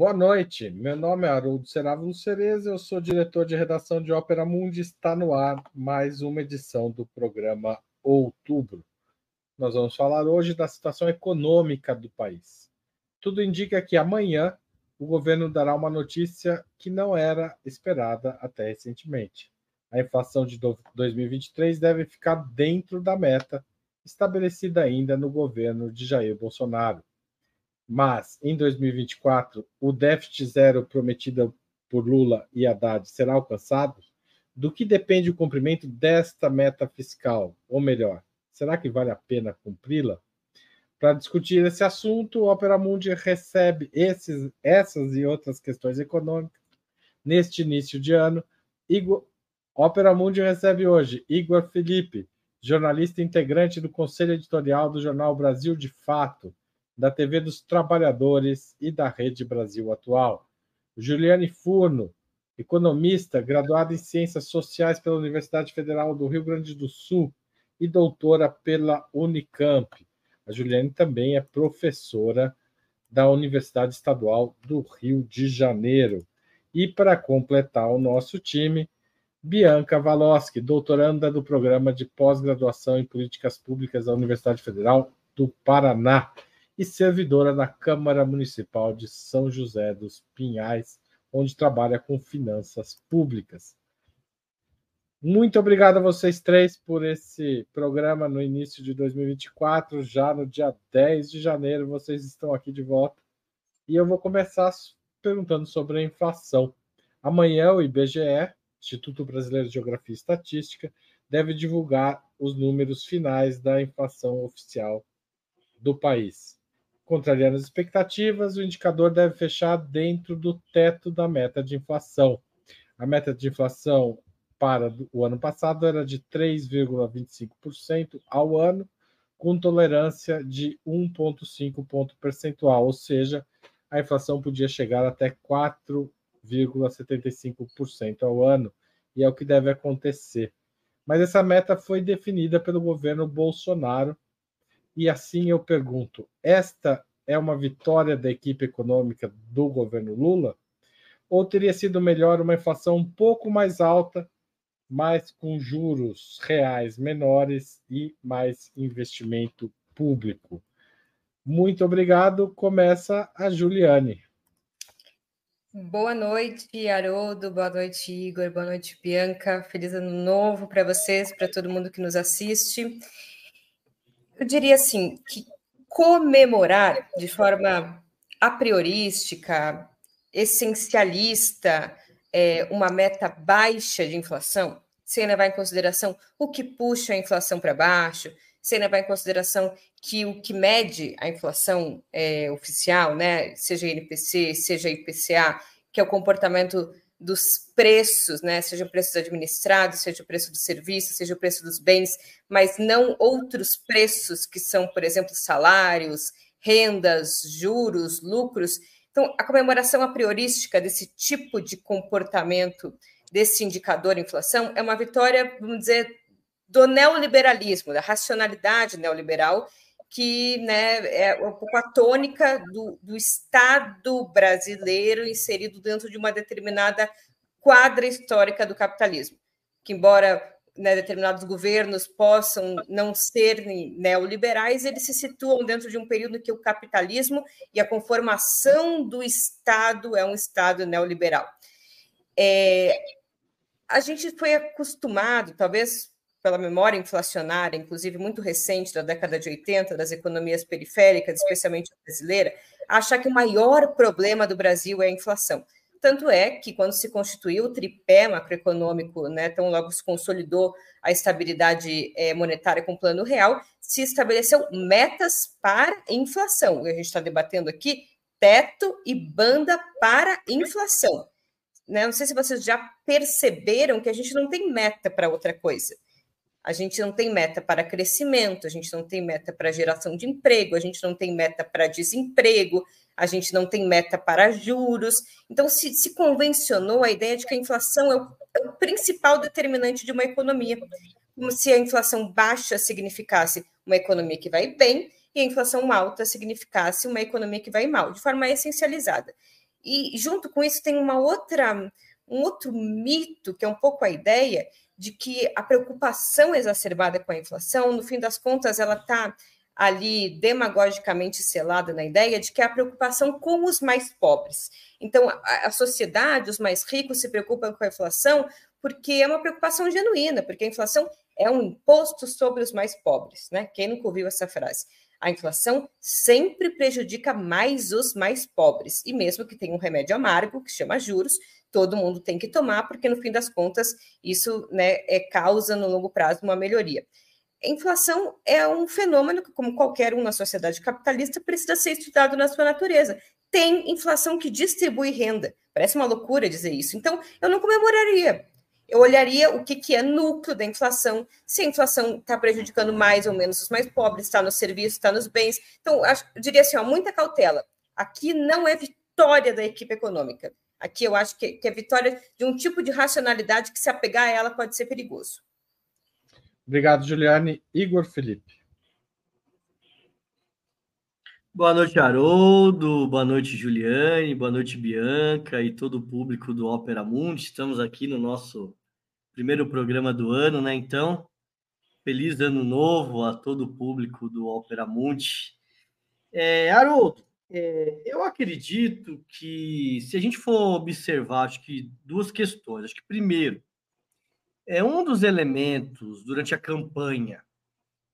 Boa noite, meu nome é Haroldo Serávulo Cereza, eu sou diretor de redação de Ópera Mundi, está no ar mais uma edição do programa Outubro. Nós vamos falar hoje da situação econômica do país. Tudo indica que amanhã o governo dará uma notícia que não era esperada até recentemente. A inflação de 2023 deve ficar dentro da meta estabelecida ainda no governo de Jair Bolsonaro mas em 2024 o déficit zero prometido por Lula e Haddad será alcançado? Do que depende o cumprimento desta meta fiscal? Ou melhor, será que vale a pena cumpri-la? Para discutir esse assunto, o Opera Mundi recebe esses, essas e outras questões econômicas neste início de ano. Igor, Opera Mundi recebe hoje Igor Felipe, jornalista integrante do Conselho Editorial do jornal Brasil de Fato, da TV dos Trabalhadores e da Rede Brasil Atual. Juliane Furno, economista, graduada em Ciências Sociais pela Universidade Federal do Rio Grande do Sul e doutora pela Unicamp. A Juliane também é professora da Universidade Estadual do Rio de Janeiro. E para completar o nosso time, Bianca Valoski, doutoranda do programa de pós-graduação em Políticas Públicas da Universidade Federal do Paraná e servidora da Câmara Municipal de São José dos Pinhais, onde trabalha com finanças públicas. Muito obrigado a vocês três por esse programa no início de 2024. Já no dia 10 de janeiro, vocês estão aqui de volta. E eu vou começar perguntando sobre a inflação. Amanhã, o IBGE, Instituto Brasileiro de Geografia e Estatística, deve divulgar os números finais da inflação oficial do país. Contrariando as expectativas, o indicador deve fechar dentro do teto da meta de inflação. A meta de inflação para o ano passado era de 3,25% ao ano, com tolerância de 1,5 ponto percentual, ou seja, a inflação podia chegar até 4,75% ao ano, e é o que deve acontecer. Mas essa meta foi definida pelo governo Bolsonaro e assim eu pergunto: esta é uma vitória da equipe econômica do governo Lula? Ou teria sido melhor uma inflação um pouco mais alta, mas com juros reais menores e mais investimento público? Muito obrigado. Começa a Juliane. Boa noite, Haroldo. Boa noite, Igor. Boa noite, Bianca. Feliz ano novo para vocês, para todo mundo que nos assiste. Eu diria assim que comemorar de forma a priorística, essencialista, é, uma meta baixa de inflação, sem levar em consideração o que puxa a inflação para baixo, sem levar em consideração que o que mede a inflação é, oficial, né, seja INPC, seja IPCA, que é o comportamento dos preços, né? Seja o preço administrados, seja o preço do serviço, seja o preço dos bens, mas não outros preços que são, por exemplo, salários, rendas, juros, lucros. Então, a comemoração a priorística desse tipo de comportamento, desse indicador inflação, é uma vitória, vamos dizer, do neoliberalismo, da racionalidade neoliberal, que né, é um pouco a tônica do, do Estado brasileiro inserido dentro de uma determinada quadra histórica do capitalismo, que embora né, determinados governos possam não ser neoliberais, eles se situam dentro de um período que o capitalismo e a conformação do Estado é um Estado neoliberal. É, a gente foi acostumado, talvez pela memória inflacionária, inclusive muito recente, da década de 80, das economias periféricas, especialmente brasileira, achar que o maior problema do Brasil é a inflação. Tanto é que, quando se constituiu o tripé macroeconômico, né, tão logo se consolidou a estabilidade é, monetária com o plano real, se estabeleceu metas para inflação. E a gente está debatendo aqui teto e banda para inflação. Né? Não sei se vocês já perceberam que a gente não tem meta para outra coisa. A gente não tem meta para crescimento, a gente não tem meta para geração de emprego, a gente não tem meta para desemprego, a gente não tem meta para juros. Então, se, se convencionou a ideia de que a inflação é o, é o principal determinante de uma economia, como se a inflação baixa significasse uma economia que vai bem e a inflação alta significasse uma economia que vai mal, de forma essencializada. E junto com isso tem uma outra, um outro mito, que é um pouco a ideia de que a preocupação exacerbada com a inflação, no fim das contas, ela está ali demagogicamente selada na ideia de que é a preocupação com os mais pobres. Então, a, a sociedade, os mais ricos se preocupam com a inflação porque é uma preocupação genuína, porque a inflação é um imposto sobre os mais pobres, né? Quem nunca ouviu essa frase? A inflação sempre prejudica mais os mais pobres, e mesmo que tenha um remédio amargo, que chama juros, todo mundo tem que tomar, porque no fim das contas isso né, é causa no longo prazo uma melhoria. A inflação é um fenômeno que, como qualquer um na sociedade capitalista, precisa ser estudado na sua natureza. Tem inflação que distribui renda. Parece uma loucura dizer isso. Então, eu não comemoraria. Eu olharia o que, que é núcleo da inflação, se a inflação está prejudicando mais ou menos os mais pobres, está no serviço, está nos bens. Então, eu diria assim, ó, muita cautela. Aqui não é vitória da equipe econômica. Aqui eu acho que, que é vitória de um tipo de racionalidade que, se apegar a ela, pode ser perigoso. Obrigado, Juliane. Igor Felipe. Boa noite, Haroldo. Boa noite, Juliane. Boa noite, Bianca e todo o público do Ópera Mundi. Estamos aqui no nosso primeiro programa do ano, né? Então, feliz ano novo a todo o público do Ópera Mundi. É, Haroldo, é, eu acredito que se a gente for observar, acho que duas questões. Acho que primeiro, é um dos elementos durante a campanha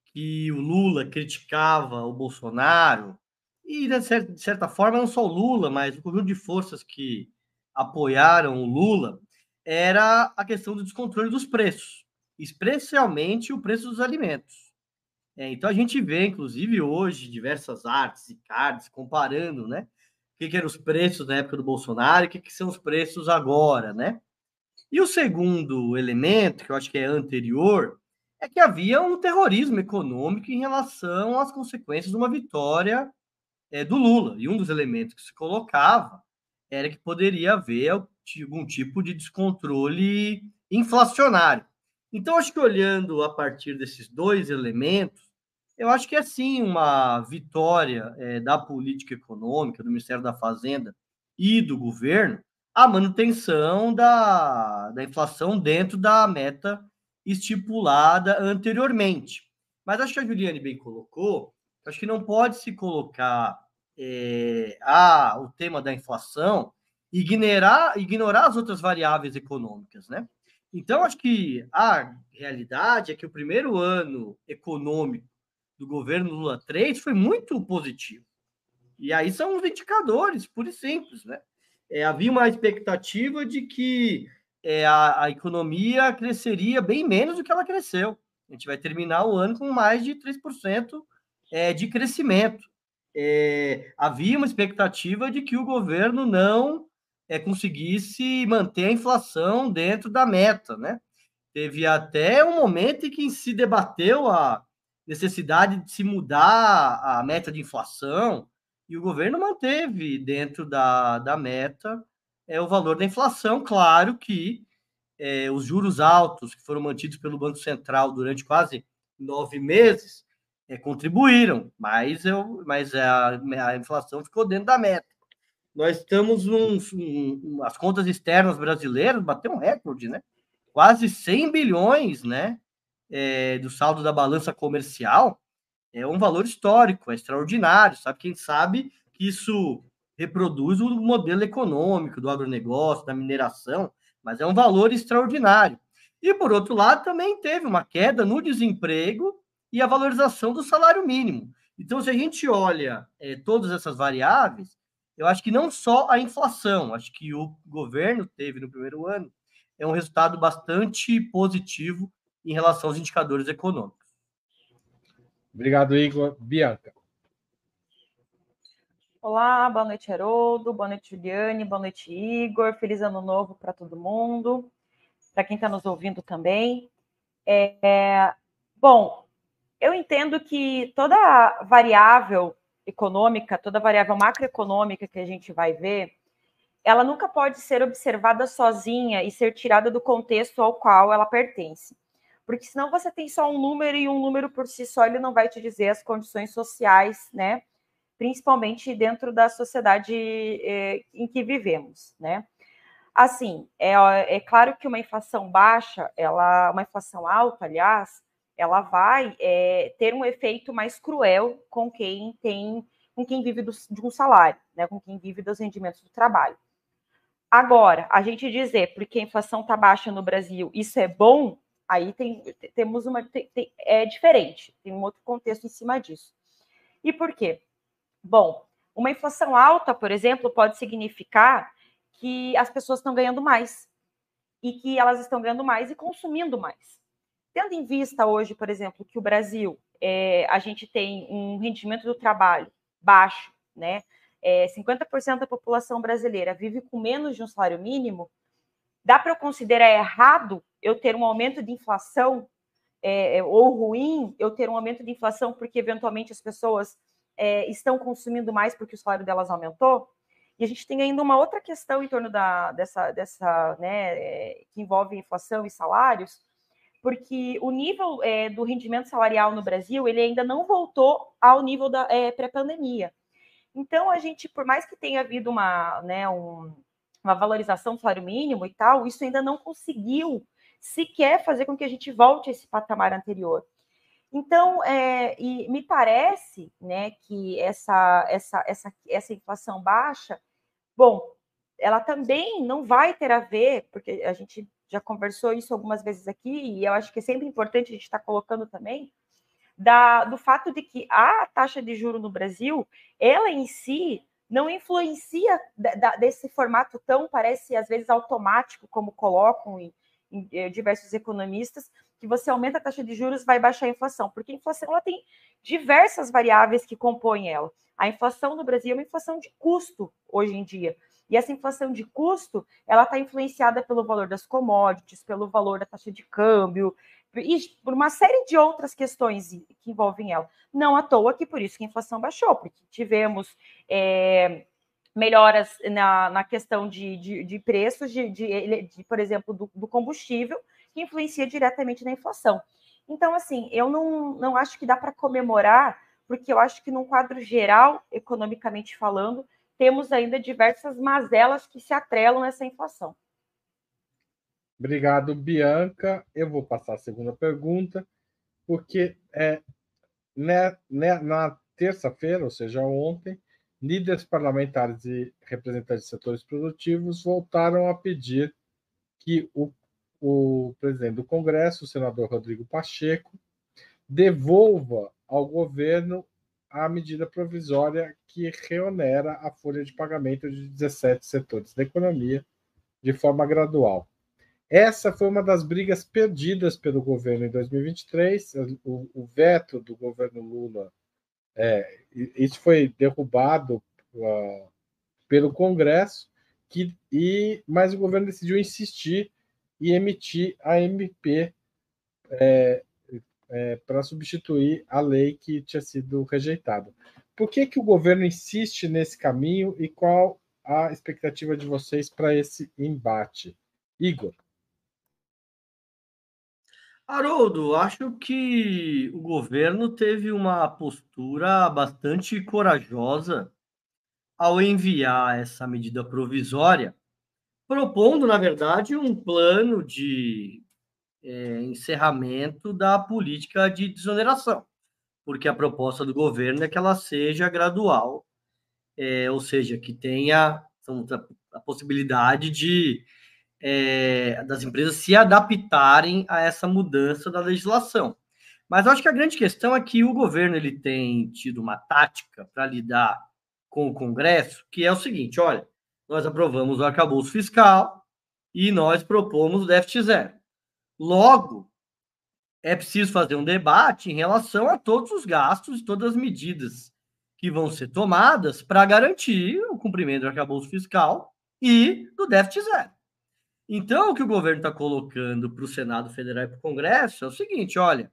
que o Lula criticava o Bolsonaro, e de certa forma não só o Lula, mas o conjunto de forças que apoiaram o Lula, era a questão do descontrole dos preços, especialmente o preço dos alimentos. É, então a gente vê, inclusive, hoje, diversas artes e cards comparando, né? O que, que eram os preços na época do Bolsonaro e o que, que são os preços agora, né? E o segundo elemento, que eu acho que é anterior, é que havia um terrorismo econômico em relação às consequências de uma vitória é, do Lula. E um dos elementos que se colocava era que poderia haver algum tipo de descontrole inflacionário. Então, acho que olhando a partir desses dois elementos, eu acho que é sim uma vitória é, da política econômica, do Ministério da Fazenda e do governo, a manutenção da, da inflação dentro da meta estipulada anteriormente. Mas acho que a Juliane bem colocou, acho que não pode se colocar é, a, o tema da inflação ignorar, ignorar as outras variáveis econômicas, né? Então, acho que a realidade é que o primeiro ano econômico do governo Lula 3 foi muito positivo. E aí são os indicadores, pura e simples, né? É, havia uma expectativa de que é, a, a, economia cresceria bem menos do que ela cresceu. A gente vai terminar o ano com mais de 3% é, de crescimento. É, havia uma expectativa de que o governo não é, conseguisse manter a inflação dentro da meta, né? Teve até um momento em que se debateu a, necessidade de se mudar a meta de inflação, e o governo manteve dentro da, da meta é, o valor da inflação. Claro que é, os juros altos que foram mantidos pelo Banco Central durante quase nove meses é, contribuíram, mas, eu, mas a, a inflação ficou dentro da meta. Nós estamos um, as contas externas brasileiras bateu um recorde, né? Quase 100 bilhões, né? É, do saldo da balança comercial é um valor histórico, é extraordinário, sabe? Quem sabe que isso reproduz o modelo econômico do agronegócio, da mineração, mas é um valor extraordinário. E, por outro lado, também teve uma queda no desemprego e a valorização do salário mínimo. Então, se a gente olha é, todas essas variáveis, eu acho que não só a inflação, acho que o governo teve no primeiro ano é um resultado bastante positivo em relação aos indicadores econômicos. Obrigado, Igor. Bianca. Olá, boa noite, Heroldo, boa noite, Juliane, boa noite, Igor. Feliz ano novo para todo mundo, para quem está nos ouvindo também. É, é, bom, eu entendo que toda variável econômica, toda variável macroeconômica que a gente vai ver, ela nunca pode ser observada sozinha e ser tirada do contexto ao qual ela pertence porque senão você tem só um número e um número por si só ele não vai te dizer as condições sociais, né, principalmente dentro da sociedade é, em que vivemos, né? Assim, é, é claro que uma inflação baixa, ela, uma inflação alta, aliás, ela vai é, ter um efeito mais cruel com quem tem, com quem vive do, de um salário, né? Com quem vive dos rendimentos do trabalho. Agora, a gente dizer porque a inflação está baixa no Brasil, isso é bom, aí tem, temos uma. Tem, tem, é diferente, tem um outro contexto em cima disso. E por quê? Bom, uma inflação alta, por exemplo, pode significar que as pessoas estão ganhando mais e que elas estão ganhando mais e consumindo mais. Tendo em vista hoje, por exemplo, que o Brasil, é, a gente tem um rendimento do trabalho baixo, né? É, 50% da população brasileira vive com menos de um salário mínimo, dá para eu considerar errado eu ter um aumento de inflação é, ou ruim eu ter um aumento de inflação porque eventualmente as pessoas é, estão consumindo mais porque o salário delas aumentou? E a gente tem ainda uma outra questão em torno da, dessa, dessa né, é, que envolve inflação e salários, porque o nível é, do rendimento salarial no Brasil ele ainda não voltou ao nível da é, pré-pandemia. Então, a gente, por mais que tenha havido uma, né, um, uma valorização do salário mínimo e tal, isso ainda não conseguiu sequer fazer com que a gente volte a esse patamar anterior. Então, é, e me parece né, que essa, essa, essa, essa inflação baixa, bom, ela também não vai ter a ver, porque a gente já conversou isso algumas vezes aqui, e eu acho que é sempre importante a gente estar tá colocando também, da, do fato de que a taxa de juro no Brasil, ela em si não influencia da, desse formato tão, parece às vezes automático, como colocam diversos economistas, que você aumenta a taxa de juros, vai baixar a inflação, porque a inflação ela tem diversas variáveis que compõem ela. A inflação no Brasil é uma inflação de custo hoje em dia. E essa inflação de custo, ela está influenciada pelo valor das commodities, pelo valor da taxa de câmbio, e por uma série de outras questões que envolvem ela. Não à toa que por isso que a inflação baixou, porque tivemos é, melhoras na, na questão de, de, de preços, de, de, de, por exemplo, do, do combustível, que influencia diretamente na inflação. Então, assim, eu não, não acho que dá para comemorar, porque eu acho que num quadro geral, economicamente falando, temos ainda diversas mazelas que se atrelam nessa inflação. Obrigado, Bianca. Eu vou passar a segunda pergunta, porque é, né, né, na terça-feira, ou seja, ontem, líderes parlamentares e representantes de setores produtivos voltaram a pedir que o o presidente do Congresso, o senador Rodrigo Pacheco, devolva ao governo a medida provisória que reonera a folha de pagamento de 17 setores da economia de forma gradual. Essa foi uma das brigas perdidas pelo governo em 2023. O, o veto do governo Lula, é, isso foi derrubado uh, pelo Congresso, que, e, mas o governo decidiu insistir e emitir a MP é, é, para substituir a lei que tinha sido rejeitada. Por que, que o governo insiste nesse caminho e qual a expectativa de vocês para esse embate? Igor. Haroldo, acho que o governo teve uma postura bastante corajosa ao enviar essa medida provisória propondo, na verdade, um plano de é, encerramento da política de desoneração, porque a proposta do governo é que ela seja gradual, é, ou seja, que tenha a possibilidade de é, das empresas se adaptarem a essa mudança da legislação. Mas acho que a grande questão é que o governo ele tem tido uma tática para lidar com o Congresso, que é o seguinte: olha, nós aprovamos o arcabouço fiscal e nós propomos o déficit zero. Logo, é preciso fazer um debate em relação a todos os gastos e todas as medidas que vão ser tomadas para garantir o cumprimento do arcabouço fiscal e do déficit zero. Então, o que o governo está colocando para o Senado Federal e para o Congresso é o seguinte: olha,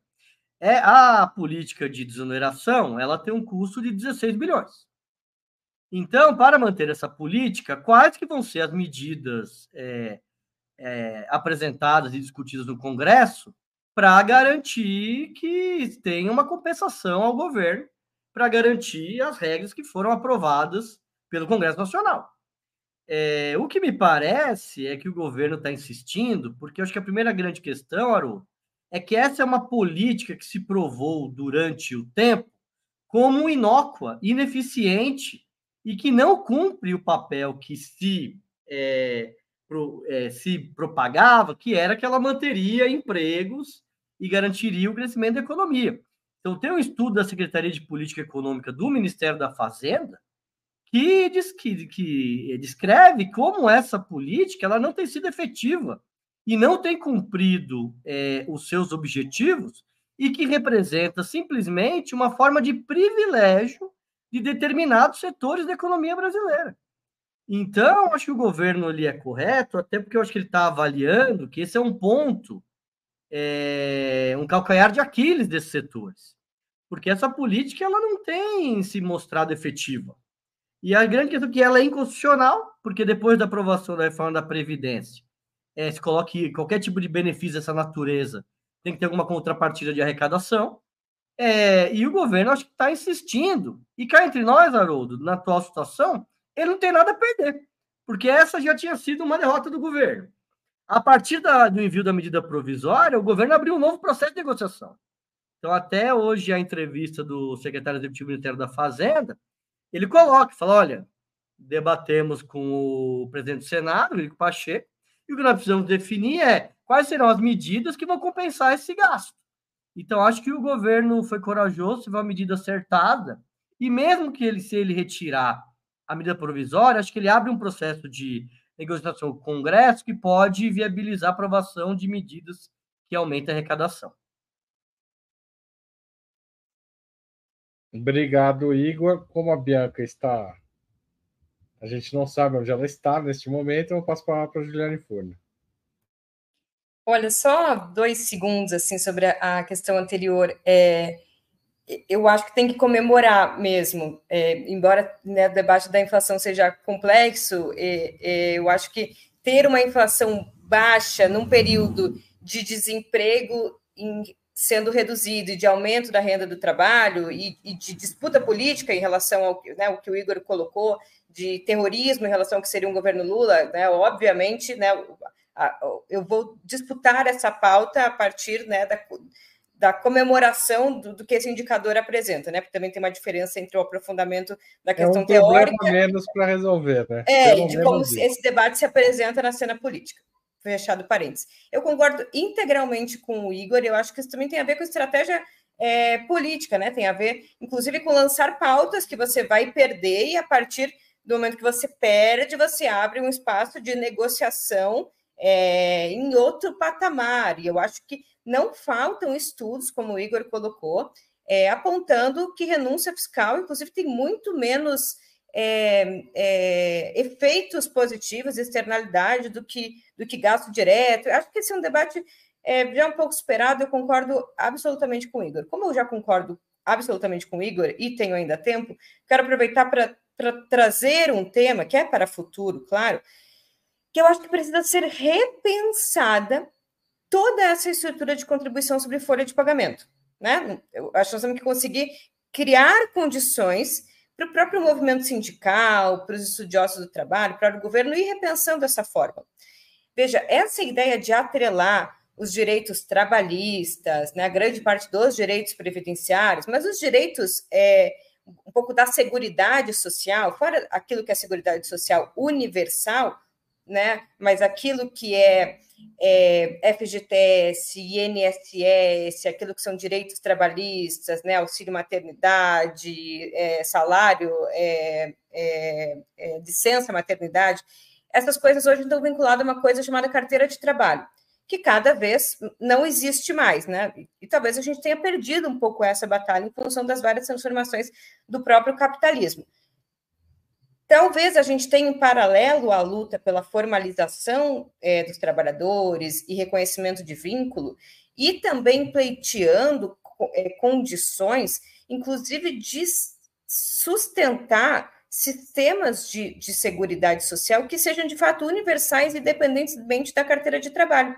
é a política de desoneração ela tem um custo de 16 bilhões. Então, para manter essa política, quais que vão ser as medidas é, é, apresentadas e discutidas no Congresso para garantir que tenha uma compensação ao governo para garantir as regras que foram aprovadas pelo Congresso Nacional. É, o que me parece é que o governo está insistindo, porque eu acho que a primeira grande questão, Haroldo, é que essa é uma política que se provou durante o tempo como inócua, ineficiente e que não cumpre o papel que se, é, pro, é, se propagava, que era que ela manteria empregos e garantiria o crescimento da economia. Então, tem um estudo da Secretaria de Política Econômica do Ministério da Fazenda que, diz, que, que descreve como essa política ela não tem sido efetiva e não tem cumprido é, os seus objetivos e que representa simplesmente uma forma de privilégio de determinados setores da economia brasileira. Então, acho que o governo ali é correto, até porque eu acho que ele está avaliando que esse é um ponto, é, um calcanhar de Aquiles desses setores, porque essa política ela não tem se mostrado efetiva. E a grande questão é que ela é inconstitucional, porque depois da aprovação da reforma da Previdência, é, se coloque qualquer tipo de benefício dessa natureza, tem que ter alguma contrapartida de arrecadação. É, e o governo acho que está insistindo. E cá entre nós, Haroldo, na atual situação, ele não tem nada a perder, porque essa já tinha sido uma derrota do governo. A partir da, do envio da medida provisória, o governo abriu um novo processo de negociação. Então, até hoje, a entrevista do secretário executivo do Ministério da Fazenda, ele coloca, fala, olha, debatemos com o presidente do Senado, Rico Pacheco, e o que nós precisamos definir é quais serão as medidas que vão compensar esse gasto. Então, acho que o governo foi corajoso, teve uma medida acertada, e mesmo que ele, se ele retirar a medida provisória, acho que ele abre um processo de negociação com o Congresso que pode viabilizar a aprovação de medidas que aumentem a arrecadação. Obrigado, Igor. Como a Bianca está a gente não sabe onde ela está neste momento, eu passo para a Juliane Furno. Olha, só dois segundos assim sobre a questão anterior. É, eu acho que tem que comemorar mesmo, é, embora né, o debate da inflação seja complexo, é, é, eu acho que ter uma inflação baixa num período de desemprego em, sendo reduzido e de aumento da renda do trabalho e, e de disputa política em relação ao né, o que o Igor colocou de terrorismo em relação ao que seria um governo Lula, né, obviamente, né, eu vou disputar essa pauta a partir né, da, da comemoração do, do, que esse indicador apresenta, né? Porque também tem uma diferença entre o aprofundamento da questão é um teórica. menos para resolver, né? É, Pelo de como isso. esse debate se apresenta na cena política. Fechado parênteses. Eu concordo integralmente com o Igor, eu acho que isso também tem a ver com estratégia é, política, né? Tem a ver, inclusive, com lançar pautas que você vai perder e a partir do momento que você perde, você abre um espaço de negociação é, em outro patamar. E eu acho que não faltam estudos, como o Igor colocou, é, apontando que renúncia fiscal, inclusive, tem muito menos é, é, efeitos positivos, externalidade, do que, do que gasto direto. Eu acho que esse é um debate é, já um pouco superado, eu concordo absolutamente com o Igor. Como eu já concordo absolutamente com o Igor e tenho ainda tempo, quero aproveitar para para trazer um tema que é para futuro, claro, que eu acho que precisa ser repensada toda essa estrutura de contribuição sobre folha de pagamento. Né? Eu acho que nós temos que conseguir criar condições para o próprio movimento sindical, para os estudiosos do trabalho, para o governo ir repensando essa forma. Veja, essa ideia de atrelar os direitos trabalhistas, né, a grande parte dos direitos previdenciários, mas os direitos é, um pouco da seguridade social, fora aquilo que é seguridade social universal, né? Mas aquilo que é, é FGTS, INSS, aquilo que são direitos trabalhistas, né? Auxílio maternidade, é, salário, é, é, é licença maternidade, essas coisas hoje estão vinculadas a uma coisa chamada carteira de trabalho que cada vez não existe mais, né? E talvez a gente tenha perdido um pouco essa batalha em função das várias transformações do próprio capitalismo. Talvez a gente tenha em paralelo a luta pela formalização é, dos trabalhadores e reconhecimento de vínculo, e também pleiteando é, condições, inclusive de sustentar sistemas de, de seguridade social que sejam de fato universais, independentemente da carteira de trabalho.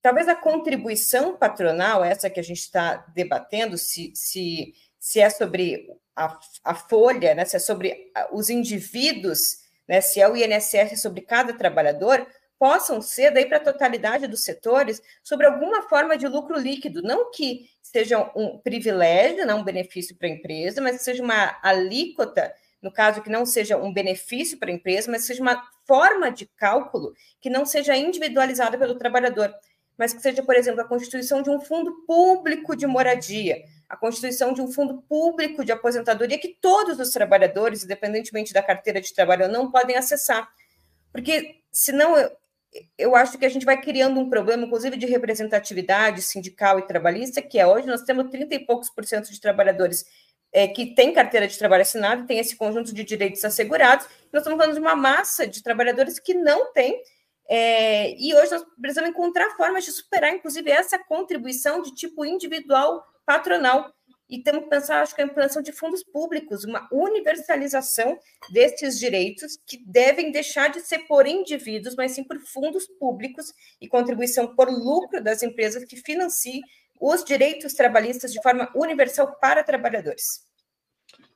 Talvez a contribuição patronal, essa que a gente está debatendo, se, se, se é sobre a, a folha, né, se é sobre os indivíduos, né, se é o INSS sobre cada trabalhador, possam ser, daí para a totalidade dos setores, sobre alguma forma de lucro líquido, não que seja um privilégio, não um benefício para a empresa, mas que seja uma alíquota, no caso que não seja um benefício para a empresa, mas seja uma forma de cálculo que não seja individualizada pelo trabalhador, mas que seja, por exemplo, a constituição de um fundo público de moradia, a constituição de um fundo público de aposentadoria que todos os trabalhadores, independentemente da carteira de trabalho, não podem acessar. Porque senão eu acho que a gente vai criando um problema, inclusive de representatividade sindical e trabalhista, que é hoje nós temos 30 e poucos por cento de trabalhadores é, que têm carteira de trabalho assinada, tem esse conjunto de direitos assegurados, nós estamos falando de uma massa de trabalhadores que não tem, é, e hoje nós precisamos encontrar formas de superar, inclusive, essa contribuição de tipo individual patronal, e temos que pensar, acho que a implantação de fundos públicos, uma universalização destes direitos que devem deixar de ser por indivíduos, mas sim por fundos públicos e contribuição por lucro das empresas que financiem os direitos trabalhistas de forma universal para trabalhadores.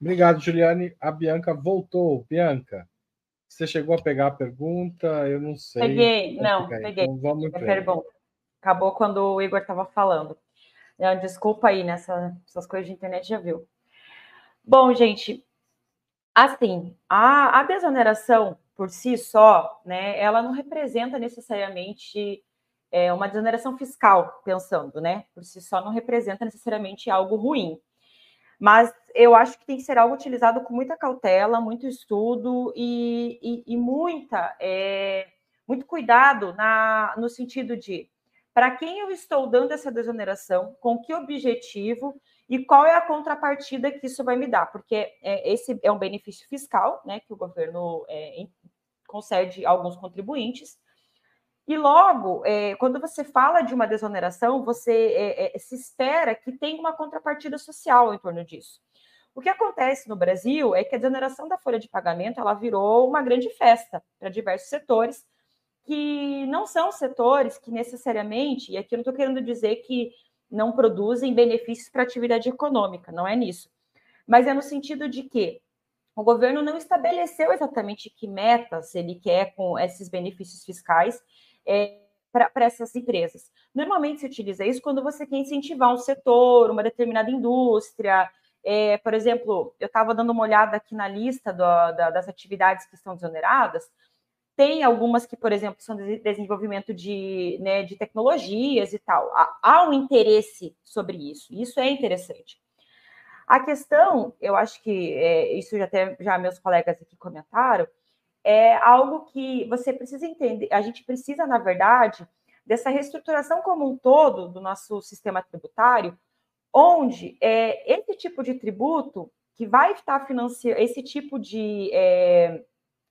Obrigado, Juliane. A Bianca voltou. Bianca, você chegou a pegar a pergunta? Eu não sei. Peguei, não, peguei. Então, vamos pergunta. Acabou quando o Igor estava falando. É, desculpa aí, nessas né? coisas de internet já viu. Bom, gente, assim, a, a desoneração por si só, né, ela não representa necessariamente é, uma desoneração fiscal, pensando, né, por si só não representa necessariamente algo ruim. Mas eu acho que tem que ser algo utilizado com muita cautela, muito estudo e, e, e muita, é, muito cuidado na, no sentido de para quem eu estou dando essa desoneração, com que objetivo e qual é a contrapartida que isso vai me dar, porque é, esse é um benefício fiscal, né, que o governo é, concede a alguns contribuintes. E logo, é, quando você fala de uma desoneração, você é, é, se espera que tenha uma contrapartida social em torno disso. O que acontece no Brasil é que a desoneração da folha de pagamento ela virou uma grande festa para diversos setores, que não são setores que necessariamente, e aqui eu não estou querendo dizer que não produzem benefícios para a atividade econômica, não é nisso. Mas é no sentido de que o governo não estabeleceu exatamente que metas ele quer com esses benefícios fiscais é, para essas empresas. Normalmente se utiliza isso quando você quer incentivar um setor, uma determinada indústria. É, por exemplo, eu estava dando uma olhada aqui na lista do, da, das atividades que estão desoneradas. Tem algumas que, por exemplo, são de desenvolvimento de, né, de tecnologias e tal. Há, há um interesse sobre isso. Isso é interessante. A questão, eu acho que é, isso já até já meus colegas aqui comentaram, é algo que você precisa entender. A gente precisa, na verdade, dessa reestruturação como um todo do nosso sistema tributário, onde é, esse tipo de tributo que vai estar financiando esse tipo de é,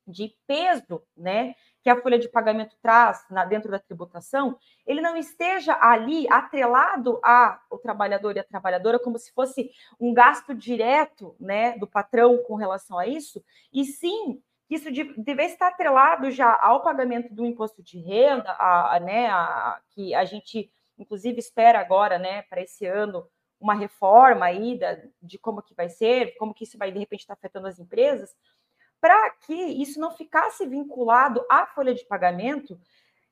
de peso, né, que a folha de pagamento traz na, dentro da tributação, ele não esteja ali atrelado ao trabalhador e à trabalhadora como se fosse um gasto direto, né, do patrão com relação a isso, e sim isso deve estar atrelado já ao pagamento do imposto de renda, a, a né, a, que a gente inclusive espera agora, né, para esse ano uma reforma aí da, de como que vai ser, como que isso vai de repente estar afetando as empresas, para que isso não ficasse vinculado à folha de pagamento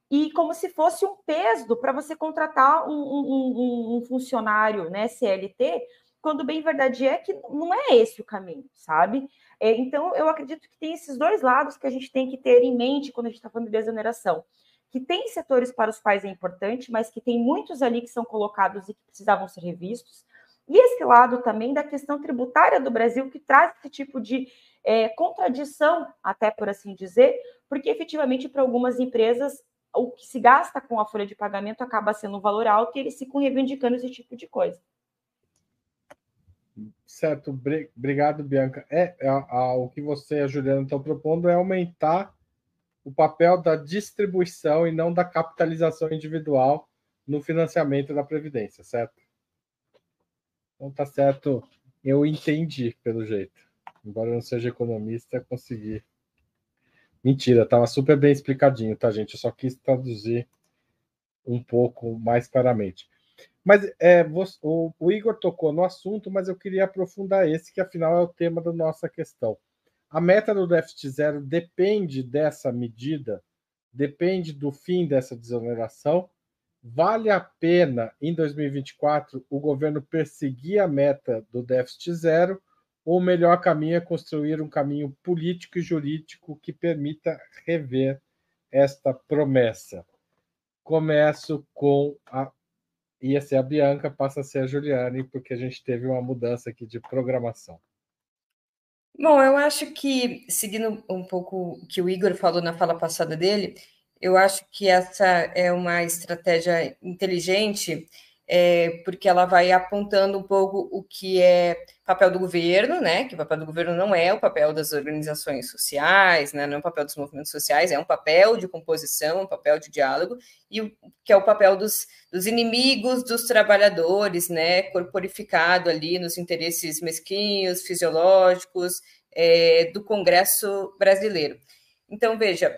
e como se fosse um peso para você contratar um, um, um, funcionário né, CLT, quando bem verdade é que não é esse o caminho, sabe? É, então, eu acredito que tem esses dois lados que a gente tem que ter em mente quando a gente está falando de exoneração. Que tem setores para os quais é importante, mas que tem muitos ali que são colocados e que precisavam ser revistos. E esse lado também da questão tributária do Brasil, que traz esse tipo de é, contradição, até por assim dizer, porque efetivamente para algumas empresas o que se gasta com a folha de pagamento acaba sendo um valor alto e eles ficam reivindicando esse tipo de coisa. Certo, obrigado, Bianca. É, a, o que você e a Juliana estão propondo é aumentar o papel da distribuição e não da capitalização individual no financiamento da Previdência, certo? Então tá certo, eu entendi pelo jeito embora eu não seja economista, consegui. Mentira, estava super bem explicadinho, tá, gente? Eu só quis traduzir um pouco mais claramente. Mas é, o, o, Igor tocou no assunto, mas eu queria aprofundar esse, que afinal é o tema da nossa questão. A meta do déficit zero depende dessa medida, depende do fim dessa desoneração. Vale a pena, em 2024, o governo perseguir a meta do déficit zero, ou o melhor caminho é construir um caminho político e jurídico que permita rever esta promessa? Começo com a ia ser a Bianca, passa a ser a Juliane, porque a gente teve uma mudança aqui de programação. Bom, eu acho que, seguindo um pouco o que o Igor falou na fala passada dele, eu acho que essa é uma estratégia inteligente é, porque ela vai apontando um pouco o que é papel do governo, né? Que o papel do governo não é o papel das organizações sociais, né? Não é o papel dos movimentos sociais, é um papel de composição, um papel de diálogo, e o, que é o papel dos, dos inimigos dos trabalhadores, né? Corporificado ali nos interesses mesquinhos, fisiológicos é, do Congresso brasileiro. Então, veja,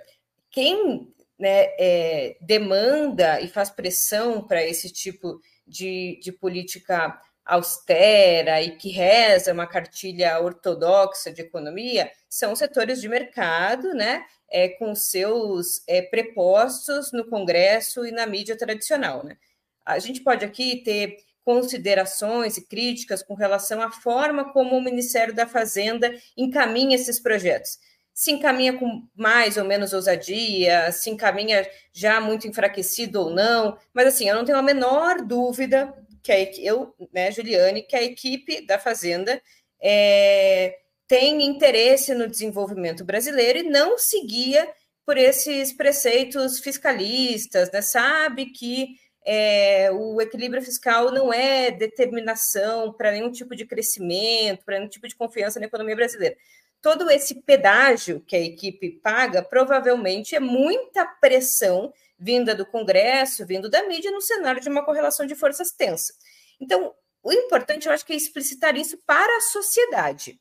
quem né, é, demanda e faz pressão para esse tipo de, de política austera e que reza uma cartilha ortodoxa de economia são setores de mercado, né, é, com seus é, prepostos no Congresso e na mídia tradicional. Né? A gente pode aqui ter considerações e críticas com relação à forma como o Ministério da Fazenda encaminha esses projetos se encaminha com mais ou menos ousadia, se encaminha já muito enfraquecido ou não, mas assim, eu não tenho a menor dúvida que a, eu, né, Juliane, que a equipe da Fazenda é, tem interesse no desenvolvimento brasileiro e não seguia por esses preceitos fiscalistas, né? sabe que é, o equilíbrio fiscal não é determinação para nenhum tipo de crescimento, para nenhum tipo de confiança na economia brasileira todo esse pedágio que a equipe paga provavelmente é muita pressão vinda do Congresso, vindo da mídia, no cenário de uma correlação de forças tensa. Então, o importante, eu acho que é explicitar isso para a sociedade.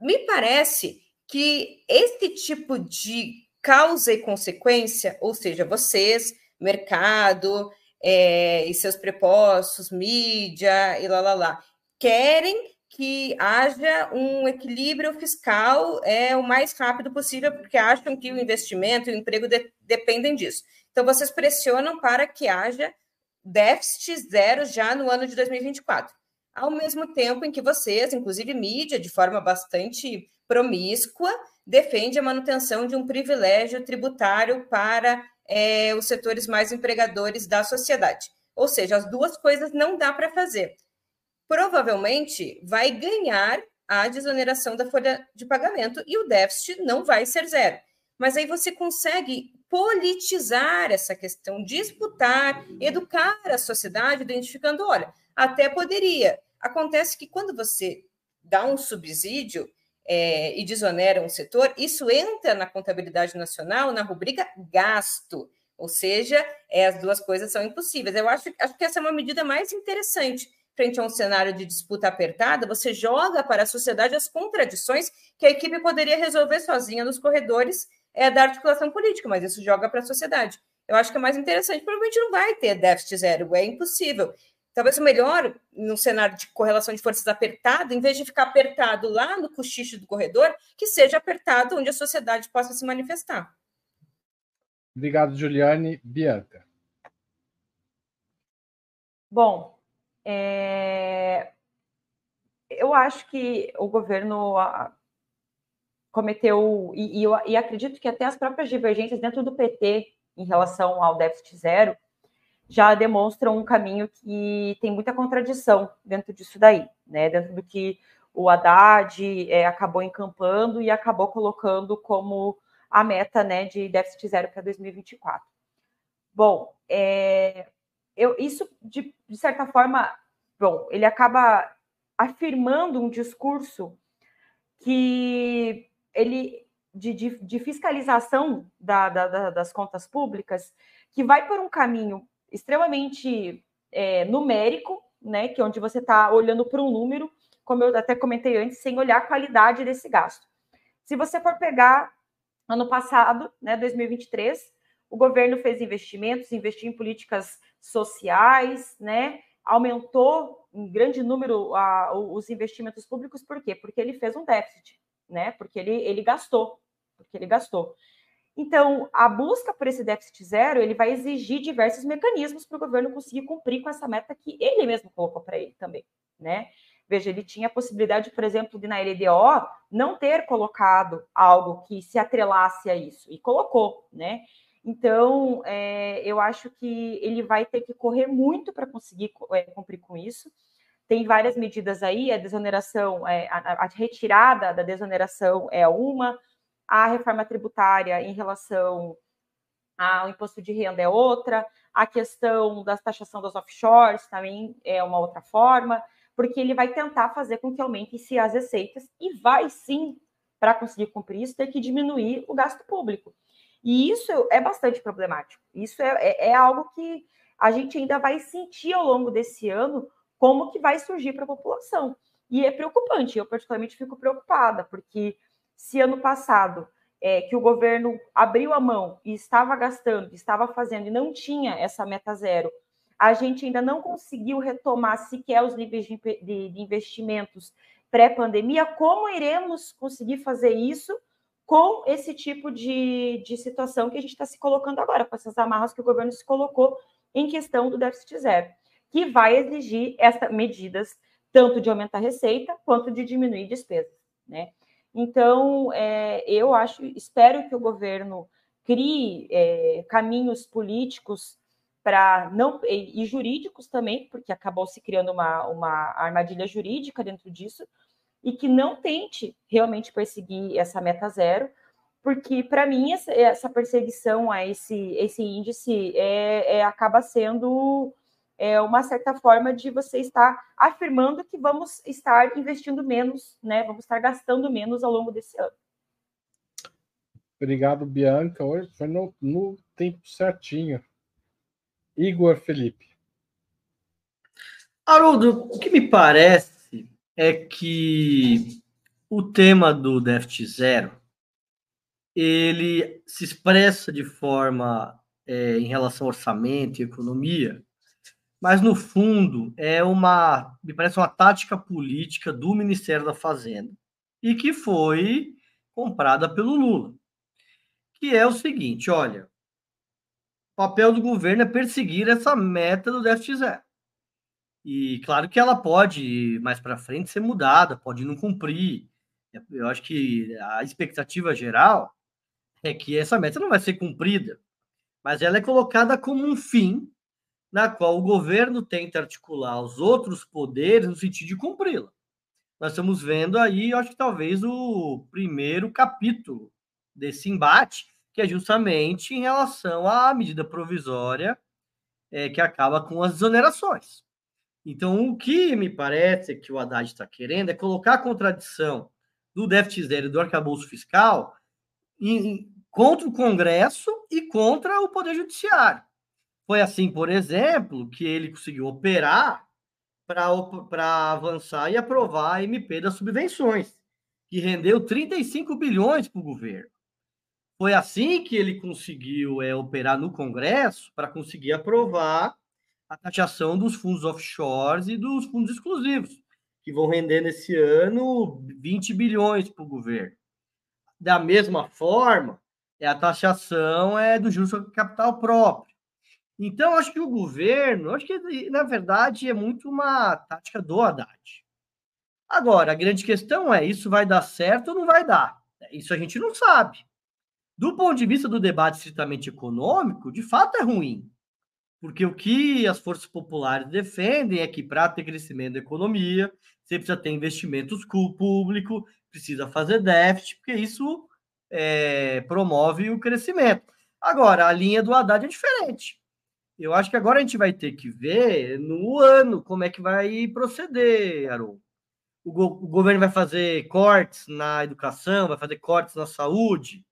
Me parece que esse tipo de causa e consequência, ou seja, vocês, mercado é, e seus prepostos, mídia e lá, lá, lá, querem que haja um equilíbrio fiscal é o mais rápido possível, porque acham que o investimento e o emprego de, dependem disso. Então, vocês pressionam para que haja déficit zero já no ano de 2024. Ao mesmo tempo em que vocês, inclusive mídia, de forma bastante promíscua, defende a manutenção de um privilégio tributário para é, os setores mais empregadores da sociedade. Ou seja, as duas coisas não dá para fazer provavelmente vai ganhar a desoneração da folha de pagamento e o déficit não vai ser zero. Mas aí você consegue politizar essa questão, disputar, educar a sociedade, identificando, olha, até poderia. Acontece que quando você dá um subsídio é, e desonera um setor, isso entra na contabilidade nacional na rubrica gasto. Ou seja, é, as duas coisas são impossíveis. Eu acho, acho que essa é uma medida mais interessante frente a um cenário de disputa apertada, você joga para a sociedade as contradições que a equipe poderia resolver sozinha nos corredores é, da articulação política, mas isso joga para a sociedade. Eu acho que é mais interessante. Provavelmente não vai ter déficit zero, é impossível. Talvez o melhor, num cenário de correlação de forças apertado, em vez de ficar apertado lá no cochicho do corredor, que seja apertado onde a sociedade possa se manifestar. Obrigado, Juliane. Bianca. Bom, é... Eu acho que o governo cometeu, e, e, e acredito que até as próprias divergências dentro do PT em relação ao déficit zero já demonstram um caminho que tem muita contradição dentro disso daí, né? Dentro do que o Haddad é, acabou encampando e acabou colocando como a meta né, de déficit zero para 2024. Bom, é, eu, isso, de, de certa forma, bom, ele acaba afirmando um discurso que ele de, de, de fiscalização da, da, das contas públicas que vai por um caminho extremamente é, numérico, né, que é onde você está olhando para um número, como eu até comentei antes, sem olhar a qualidade desse gasto. Se você for pegar ano passado, né, 2023, o governo fez investimentos, investiu em políticas sociais, né? Aumentou em grande número a, os investimentos públicos, por quê? Porque ele fez um déficit, né? Porque ele, ele gastou, porque ele gastou. Então, a busca por esse déficit zero, ele vai exigir diversos mecanismos para o governo conseguir cumprir com essa meta que ele mesmo colocou para ele também, né? Veja, ele tinha a possibilidade, por exemplo, de na LDO não ter colocado algo que se atrelasse a isso, e colocou, né? Então, é, eu acho que ele vai ter que correr muito para conseguir é, cumprir com isso. Tem várias medidas aí, a desoneração, é, a, a, retirada da desoneração é uma, a reforma tributária em relação ao imposto de renda é outra, a questão da taxação das offshores também é uma outra forma, porque ele vai tentar fazer com que aumentem-se as receitas e vai sim, para conseguir cumprir isso, ter que diminuir o gasto público. E isso é bastante problemático. Isso é, é, é algo que a gente ainda vai sentir ao longo desse ano como que vai surgir para a população. E é preocupante, eu particularmente fico preocupada, porque se ano passado é, que o governo abriu a mão e estava gastando, estava fazendo e não tinha essa meta zero, a gente ainda não conseguiu retomar sequer os níveis de, de, de investimentos pré-pandemia, como iremos conseguir fazer isso com esse tipo de, de situação que a gente está se colocando agora, com essas amarras que o governo se colocou em questão do déficit zero, que vai exigir essas medidas tanto de aumentar a receita quanto de diminuir despesas, né? Então, é, eu acho, espero que o governo crie é, caminhos políticos para não e, e, jurídicos também, porque acabou se criando uma, uma armadilha jurídica dentro disso, e que não tente realmente perseguir essa meta zero, porque para mim essa, essa, perseguição a esse, esse índice é, é, acaba sendo é, uma certa forma de você estar afirmando que vamos estar investindo menos, né? Vamos estar gastando menos ao longo desse ano. Obrigado, Bianca. Hoje foi no, no tempo certinho. Igor Felipe. Haroldo, o que me parece é que o tema do déficit zero ele se expressa de forma é, em relação ao orçamento e economia, mas no fundo é uma, me parece uma tática política do Ministério da Fazenda e que foi comprada pelo Lula, que é o seguinte, olha, o papel do governo é perseguir essa meta do déficit zero. E claro que ela pode, mais para frente, ser mudada, pode não cumprir. Eu acho que a expectativa geral é que essa meta não vai ser cumprida, mas ela é colocada como um fim na qual o governo tenta articular os outros poderes no sentido de cumpri-la. Nós estamos vendo aí, eu acho que talvez o primeiro capítulo desse embate, que é justamente em relação à medida provisória é, que acaba com as exonerações. Então, o que me parece que o Haddad está querendo é colocar a contradição do déficit zero e do arcabouço fiscal em, contra o Congresso e contra o Poder Judiciário. Foi assim, por exemplo, que ele conseguiu operar para avançar e aprovar a MP das subvenções, que rendeu 35 bilhões para o governo. Foi assim que ele conseguiu é, operar no Congresso para conseguir aprovar a taxação dos fundos offshores e dos fundos exclusivos, que vão render nesse ano 20 bilhões para o governo. Da mesma forma, é a taxação é do juros sobre capital próprio. Então, acho que o governo, acho que na verdade é muito uma tática do Haddad. Agora, a grande questão é: isso vai dar certo ou não vai dar? Isso a gente não sabe. Do ponto de vista do debate estritamente econômico, de fato é ruim. Porque o que as forças populares defendem é que para ter crescimento da economia, você precisa ter investimentos público, precisa fazer déficit, porque isso é, promove o crescimento. Agora, a linha do Haddad é diferente. Eu acho que agora a gente vai ter que ver no ano como é que vai proceder, Haroldo. O, go o governo vai fazer cortes na educação, vai fazer cortes na saúde.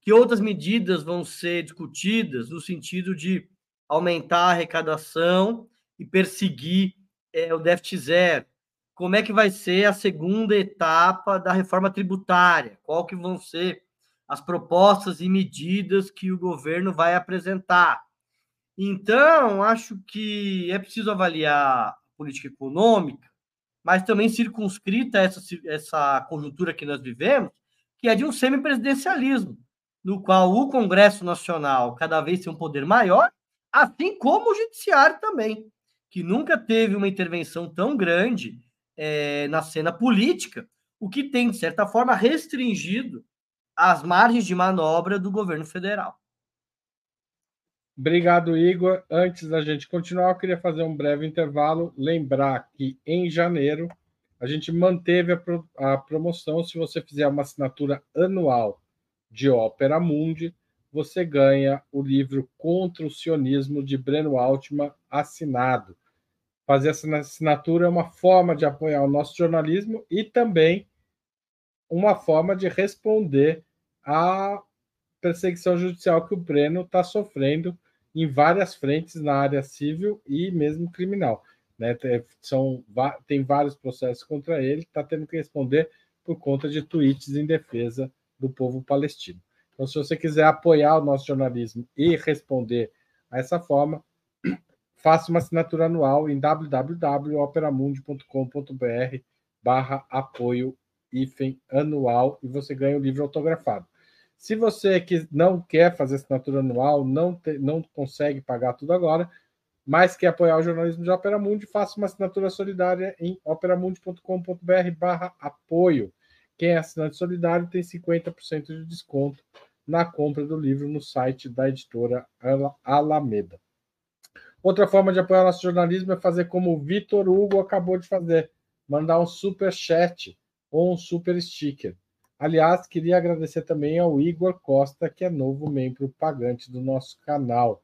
Que outras medidas vão ser discutidas no sentido de aumentar a arrecadação e perseguir é, o déficit zero? Como é que vai ser a segunda etapa da reforma tributária? Qual que vão ser as propostas e medidas que o governo vai apresentar? Então, acho que é preciso avaliar a política econômica, mas também circunscrita essa, essa conjuntura que nós vivemos, que é de um semipresidencialismo, no qual o Congresso Nacional cada vez tem um poder maior, assim como o Judiciário também, que nunca teve uma intervenção tão grande é, na cena política, o que tem, de certa forma, restringido as margens de manobra do governo federal. Obrigado, Igor. Antes da gente continuar, eu queria fazer um breve intervalo. Lembrar que em janeiro a gente manteve a, pro, a promoção. Se você fizer uma assinatura anual de Ópera Mundi, você ganha o livro Contra o Sionismo de Breno Altman assinado. Fazer essa assinatura é uma forma de apoiar o nosso jornalismo e também uma forma de responder à perseguição judicial que o Breno está sofrendo em várias frentes na área civil e mesmo criminal. Né? São, tem vários processos contra ele, está tendo que responder por conta de tweets em defesa do povo palestino. Então, se você quiser apoiar o nosso jornalismo e responder a essa forma, faça uma assinatura anual em www.operamundi.com.br barra apoio anual e você ganha o livro autografado. Se você que não quer fazer assinatura anual, não, te, não consegue pagar tudo agora, mas quer apoiar o jornalismo de Opera Mundi, faça uma assinatura solidária em operamundi.com.br barra apoio. Quem é assinante solidário tem 50% de desconto na compra do livro no site da editora Alameda. Outra forma de apoiar nosso jornalismo é fazer como o Vitor Hugo acabou de fazer, mandar um super chat ou um super sticker. Aliás, queria agradecer também ao Igor Costa, que é novo membro pagante do nosso canal.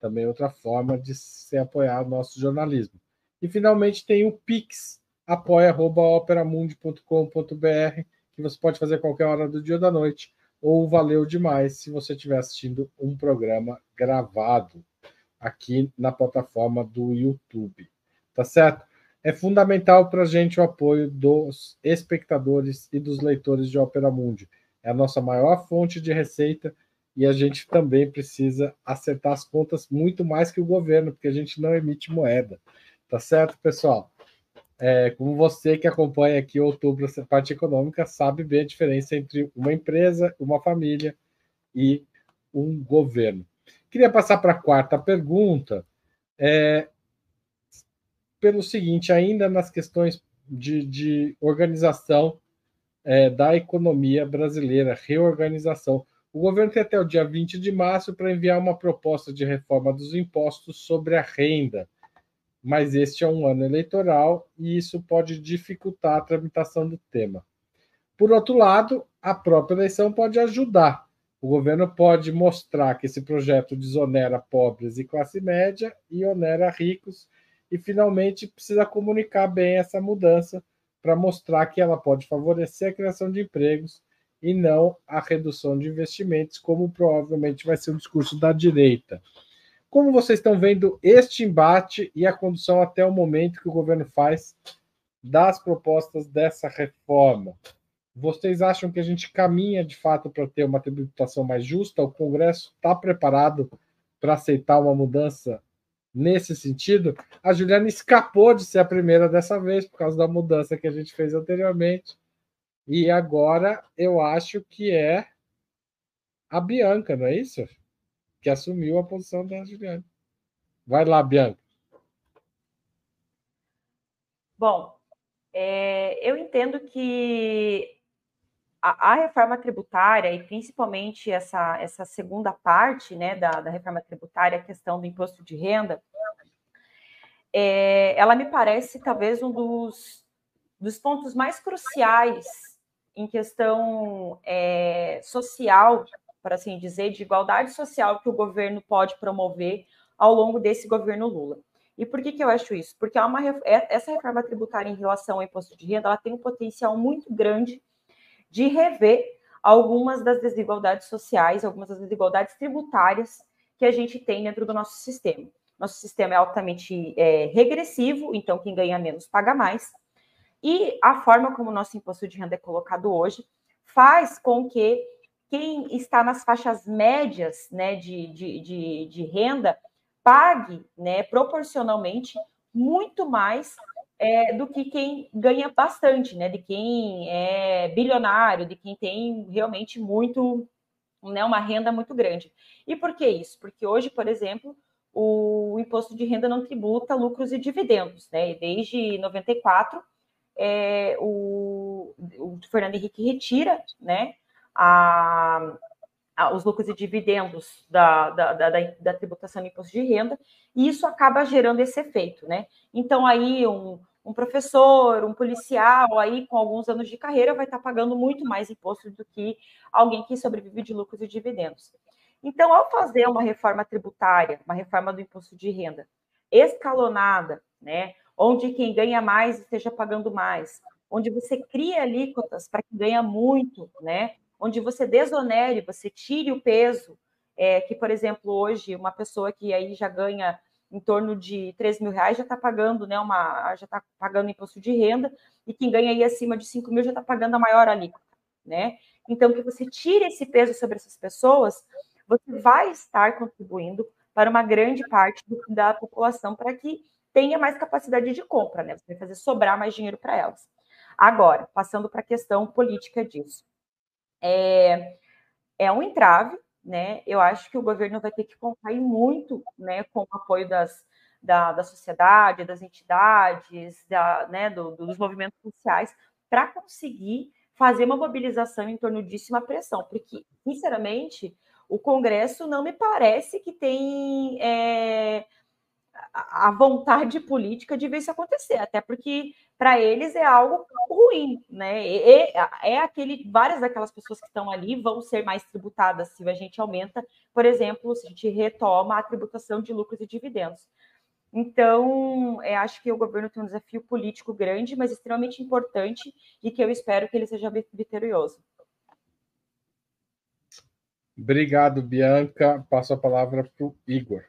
Também outra forma de se apoiar o nosso jornalismo. E finalmente tem o Pix, apoia.operamundi.com.br, que você pode fazer qualquer hora do dia ou da noite, ou valeu demais se você estiver assistindo um programa gravado aqui na plataforma do YouTube. Tá certo? É fundamental para a gente o apoio dos espectadores e dos leitores de Opera Mundi. É a nossa maior fonte de receita e a gente também precisa acertar as contas muito mais que o governo, porque a gente não emite moeda. Tá certo, pessoal? É, como você que acompanha aqui outubro, essa parte econômica, sabe bem a diferença entre uma empresa, uma família e um governo. Queria passar para a quarta pergunta. É, pelo seguinte, ainda nas questões de, de organização é, da economia brasileira, reorganização. O governo tem até o dia 20 de março para enviar uma proposta de reforma dos impostos sobre a renda, mas este é um ano eleitoral e isso pode dificultar a tramitação do tema. Por outro lado, a própria eleição pode ajudar. O governo pode mostrar que esse projeto desonera pobres e classe média e onera ricos e finalmente precisa comunicar bem essa mudança para mostrar que ela pode favorecer a criação de empregos e não a redução de investimentos, como provavelmente vai ser o discurso da direita. Como vocês estão vendo este embate e a condução até o momento que o governo faz das propostas dessa reforma? Vocês acham que a gente caminha de fato para ter uma tributação mais justa? O Congresso está preparado para aceitar uma mudança nesse sentido, a Juliana escapou de ser a primeira dessa vez por causa da mudança que a gente fez anteriormente. E agora eu acho que é a Bianca, não é isso? Que assumiu a posição da Juliana. Vai lá, Bianca. Bom, é, eu entendo que a, a, reforma tributária, e principalmente essa, essa segunda parte né, da, da reforma tributária, a questão do imposto de renda, é, ela me parece talvez um dos, dos pontos mais cruciais em questão é, social, por assim dizer, de igualdade social que o governo pode promover ao longo desse governo Lula. E por que, que eu acho isso? Porque uma, é, essa reforma tributária em relação ao imposto de renda ela tem um potencial muito grande de rever algumas das desigualdades sociais, algumas das desigualdades tributárias que a gente tem dentro do nosso sistema. Nosso sistema é altamente é, regressivo, então quem ganha menos paga mais. E a forma como o nosso imposto de renda é colocado hoje faz com que quem está nas faixas médias né, de, de, de, de renda pague, né, proporcionalmente, muito mais é, do que quem ganha bastante, né, de quem é bilionário, de quem tem realmente muito, né, uma renda muito grande. E por que isso? Porque hoje, por exemplo, o imposto de renda não tributa lucros e dividendos, né? E desde 94, é, o, o Fernando Henrique retira, né, a, os lucros e dividendos da, da, da, da, tributação do imposto de renda, e isso acaba gerando esse efeito, né? Então, aí, um, um professor, um policial, aí com alguns anos de carreira, vai estar pagando muito mais imposto do que alguém que sobrevive de lucros e dividendos. Então, ao fazer uma reforma tributária, uma reforma do imposto de renda escalonada, né, onde quem ganha mais esteja pagando mais, onde você cria alíquotas para quem ganha muito, né, onde você desonere, você tire o peso, é, que, por exemplo, hoje, uma pessoa que aí já ganha em torno de 3 mil reais já está pagando, né, uma, já está pagando imposto de renda, e quem ganha aí acima de 5 mil já está pagando a maior alíquota, né? Então, que você tire esse peso sobre essas pessoas, você vai estar contribuindo para uma grande parte do, da população para que tenha mais capacidade de compra, né? Você vai fazer sobrar mais dinheiro para elas. Agora, passando para a questão política disso é, é um entrave, né? Eu acho que o governo vai ter que contar muito, né, com o apoio das, da, da sociedade, das entidades, da, né, do, dos movimentos sociais, para conseguir fazer uma mobilização em torno disso e uma pressão, porque, sinceramente, o Congresso não me parece que tem é, a vontade política de ver isso acontecer, até porque para eles é algo ruim, né? É, é, aquele, várias daquelas pessoas que estão ali vão ser mais tributadas se a gente aumenta, por exemplo, se a gente retoma a tributação de lucros e dividendos. Então, é, acho que o governo tem um desafio político grande, mas extremamente importante e que eu espero que ele seja vitorioso. Obrigado, Bianca. Passo a palavra para o Igor.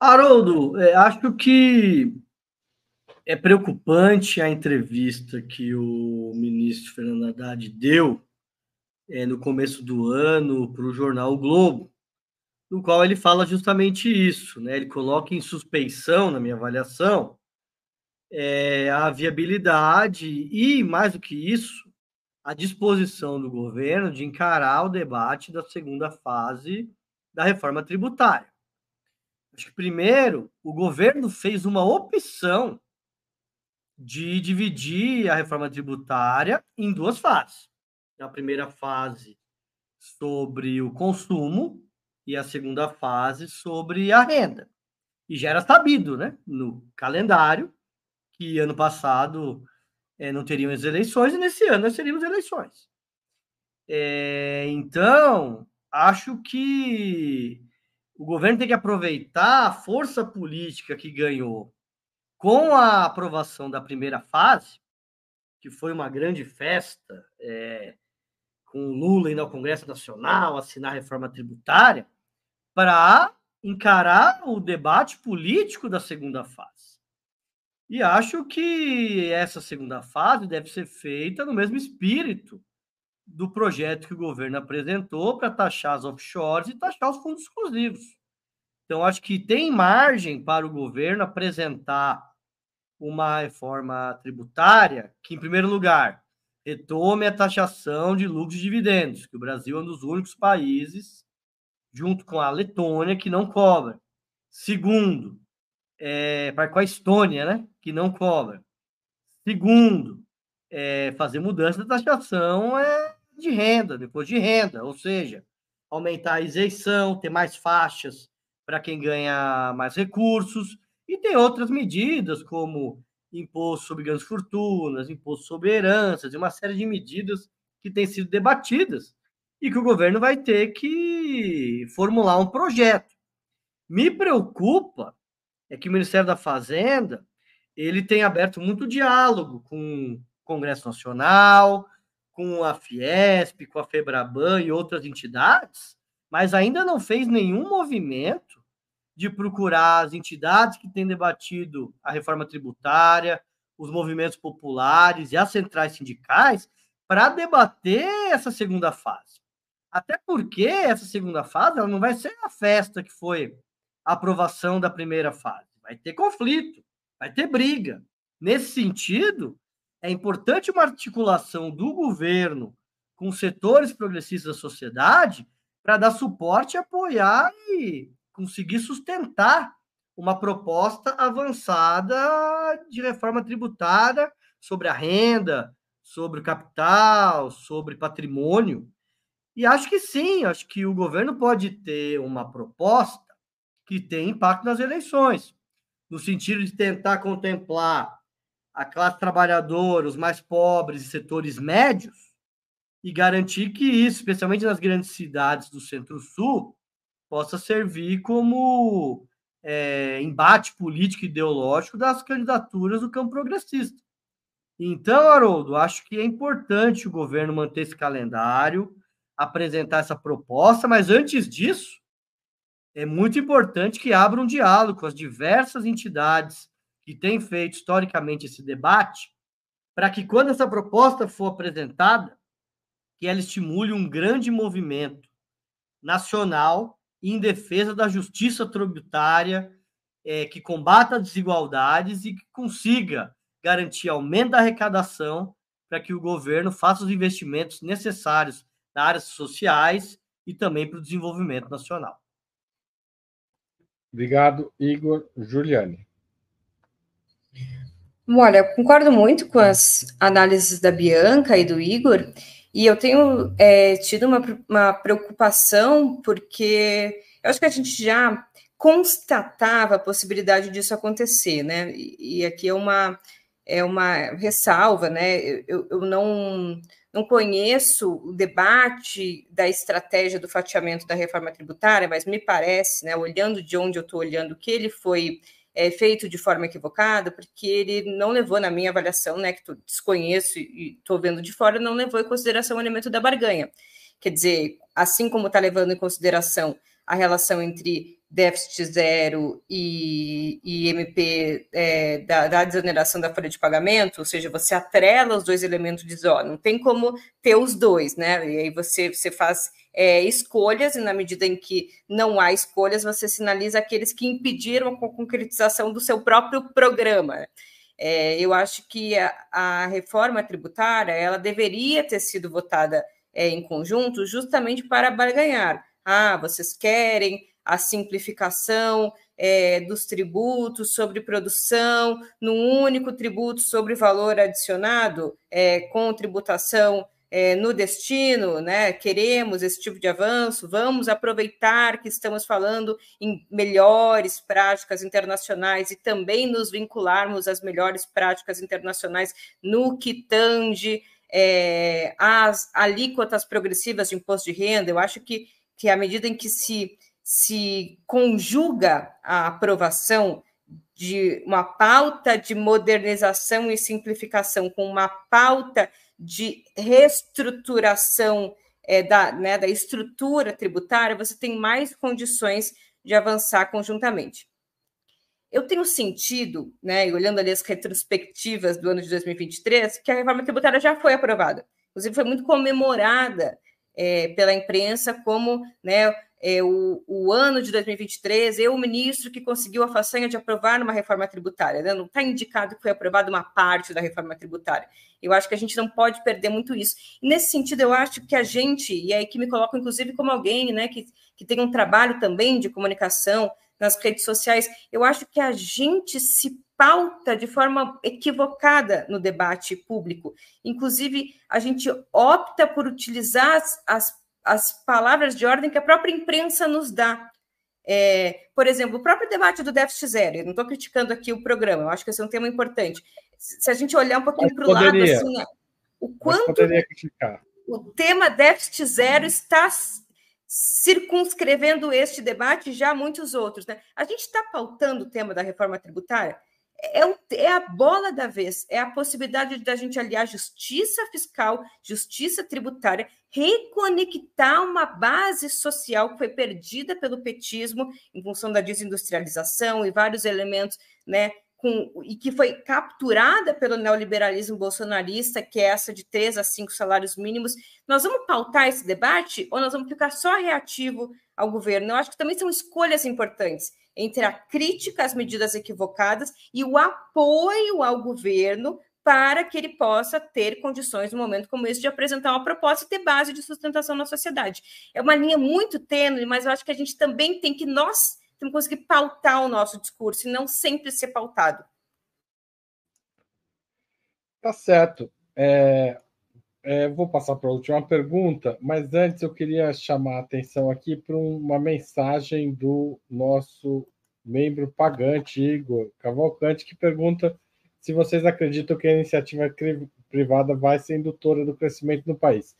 Haroldo, é, acho que é preocupante a entrevista que o ministro Fernando Haddad deu é, no começo do ano para o jornal o Globo, no qual ele fala justamente isso, né? Ele coloca em suspeição, na minha avaliação, é, a viabilidade e, mais do que isso, a disposição do governo de encarar o debate da segunda fase da reforma tributária. Acho que primeiro o governo fez uma opção de dividir a reforma tributária em duas fases. A primeira fase sobre o consumo e a segunda fase sobre a renda. E já era sabido, né, no calendário, que ano passado é, não teriam as eleições e nesse ano nós teríamos eleições. É, então, acho que o governo tem que aproveitar a força política que ganhou com a aprovação da primeira fase, que foi uma grande festa, é, com Lula indo ao Congresso Nacional assinar a reforma tributária, para encarar o debate político da segunda fase. E acho que essa segunda fase deve ser feita no mesmo espírito do projeto que o governo apresentou para taxar as offshores e taxar os fundos exclusivos. Então, acho que tem margem para o governo apresentar uma reforma tributária que, em primeiro lugar, retome a taxação de lucros e dividendos, que o Brasil é um dos únicos países, junto com a Letônia, que não cobra. Segundo, é, para com a Estônia, né, que não cobra. Segundo, é, fazer mudança da taxação é, de renda, depois de renda, ou seja, aumentar a isenção, ter mais faixas para quem ganha mais recursos, e tem outras medidas, como imposto sobre grandes fortunas, imposto sobre heranças, e uma série de medidas que têm sido debatidas e que o governo vai ter que formular um projeto. Me preocupa é que o Ministério da Fazenda ele tem aberto muito diálogo com o Congresso Nacional, com a Fiesp, com a Febraban e outras entidades, mas ainda não fez nenhum movimento de procurar as entidades que têm debatido a reforma tributária, os movimentos populares e as centrais sindicais para debater essa segunda fase. Até porque essa segunda fase ela não vai ser a festa que foi a aprovação da primeira fase. Vai ter conflito, vai ter briga. Nesse sentido, é importante uma articulação do governo com setores progressistas da sociedade para dar suporte, apoiar e conseguir sustentar uma proposta avançada de reforma tributária sobre a renda, sobre o capital, sobre patrimônio. E acho que sim, acho que o governo pode ter uma proposta que tem impacto nas eleições, no sentido de tentar contemplar a classe trabalhadora, os mais pobres e setores médios, e garantir que isso, especialmente nas grandes cidades do Centro-Sul, possa servir como é, embate político e ideológico das candidaturas do campo progressista. Então, Haroldo, acho que é importante o governo manter esse calendário, apresentar essa proposta, mas antes disso, é muito importante que abra um diálogo com as diversas entidades que têm feito historicamente esse debate, para que quando essa proposta for apresentada, que ela estimule um grande movimento nacional em defesa da justiça tributária, é, que combata desigualdades e que consiga garantir aumento da arrecadação para que o governo faça os investimentos necessários nas áreas sociais e também para o desenvolvimento nacional. Obrigado, Igor. Juliane. Olha, concordo muito com as análises da Bianca e do Igor, e eu tenho é, tido uma, uma preocupação, porque eu acho que a gente já constatava a possibilidade disso acontecer, né? E, e aqui é uma, é uma ressalva, né? Eu, eu não, não conheço o debate da estratégia do fatiamento da reforma tributária, mas me parece, né, olhando de onde eu estou olhando, que ele foi é, feito de forma equivocada, porque ele não levou, na minha avaliação, né, que tu desconheço e estou vendo de fora, não levou em consideração o elemento da barganha. Quer dizer, assim como está levando em consideração a relação entre déficit zero e, e MP é, da, da, desoneração da folha de pagamento, ou seja, você atrela os dois elementos de zona, não tem como ter os dois, né? E aí você, você faz é, escolhas, e na medida em que não há escolhas, você sinaliza aqueles que impediram a concretização do seu próprio programa. É, eu acho que a, a, reforma tributária ela deveria ter sido votada é, em conjunto justamente para barganhar. Ah, vocês querem a simplificação é, dos tributos sobre produção, num único tributo sobre valor adicionado, é, com tributação é, no destino, né? Queremos esse tipo de avanço, vamos aproveitar que estamos falando em melhores práticas internacionais e também nos vincularmos às melhores práticas internacionais no que tange é, as alíquotas progressivas de imposto de renda. Eu acho que, que à medida em que se, se conjuga a aprovação de uma pauta de modernização e simplificação com uma pauta de reestruturação é, da, né, da estrutura tributária, você tem mais condições de avançar conjuntamente. Eu tenho sentido, né, olhando ali as retrospectivas do ano de 2023, que a reforma tributária já foi aprovada. Inclusive, foi muito comemorada é, pela imprensa como né, é, o, o, ano de 2023, eu, o ministro que conseguiu a façanha de aprovar uma reforma tributária. Né? Não está indicado que foi aprovada uma parte da reforma tributária. Eu acho que a gente não pode perder muito isso. E nesse sentido, eu acho que a gente, e aí que me coloco, inclusive, como alguém né, que, que tem um trabalho também de comunicação nas redes sociais, eu acho que a gente se pauta de forma equivocada no debate público. Inclusive, a gente opta por utilizar as, as, as palavras de ordem que a própria imprensa nos dá. É, por exemplo, o próprio debate do déficit zero, eu não estou criticando aqui o programa, eu acho que esse é um tema importante. Se a gente olhar um pouquinho para o lado, assim, o quanto o tema déficit zero está circunscrevendo este debate já muitos outros. Né? A gente está pautando o tema da reforma tributária, é, é, a bola da vez, é a possibilidade da gente aliar justiça fiscal, justiça tributária, reconectar uma base social que foi perdida pelo petismo em função da desindustrialização e vários elementos né, com, e que foi capturada pelo neoliberalismo bolsonarista, que é essa de três a cinco salários mínimos. Nós vamos pautar esse debate ou nós vamos ficar só reativo ao governo? Eu acho que também são escolhas importantes entre a crítica às medidas equivocadas e o apoio ao governo para que ele possa ter condições, no momento como esse, de apresentar uma proposta e ter base de sustentação na sociedade. É uma linha muito tênue, mas eu acho que a gente também tem que, nós, temos que conseguir pautar o nosso discurso e não sempre ser pautado. Tá certo. É, é, vou passar para a última pergunta, mas antes eu queria chamar a atenção aqui para uma mensagem do nosso membro pagante, Igor Cavalcante, que pergunta se vocês acreditam que a iniciativa privada vai ser indutora do crescimento no país.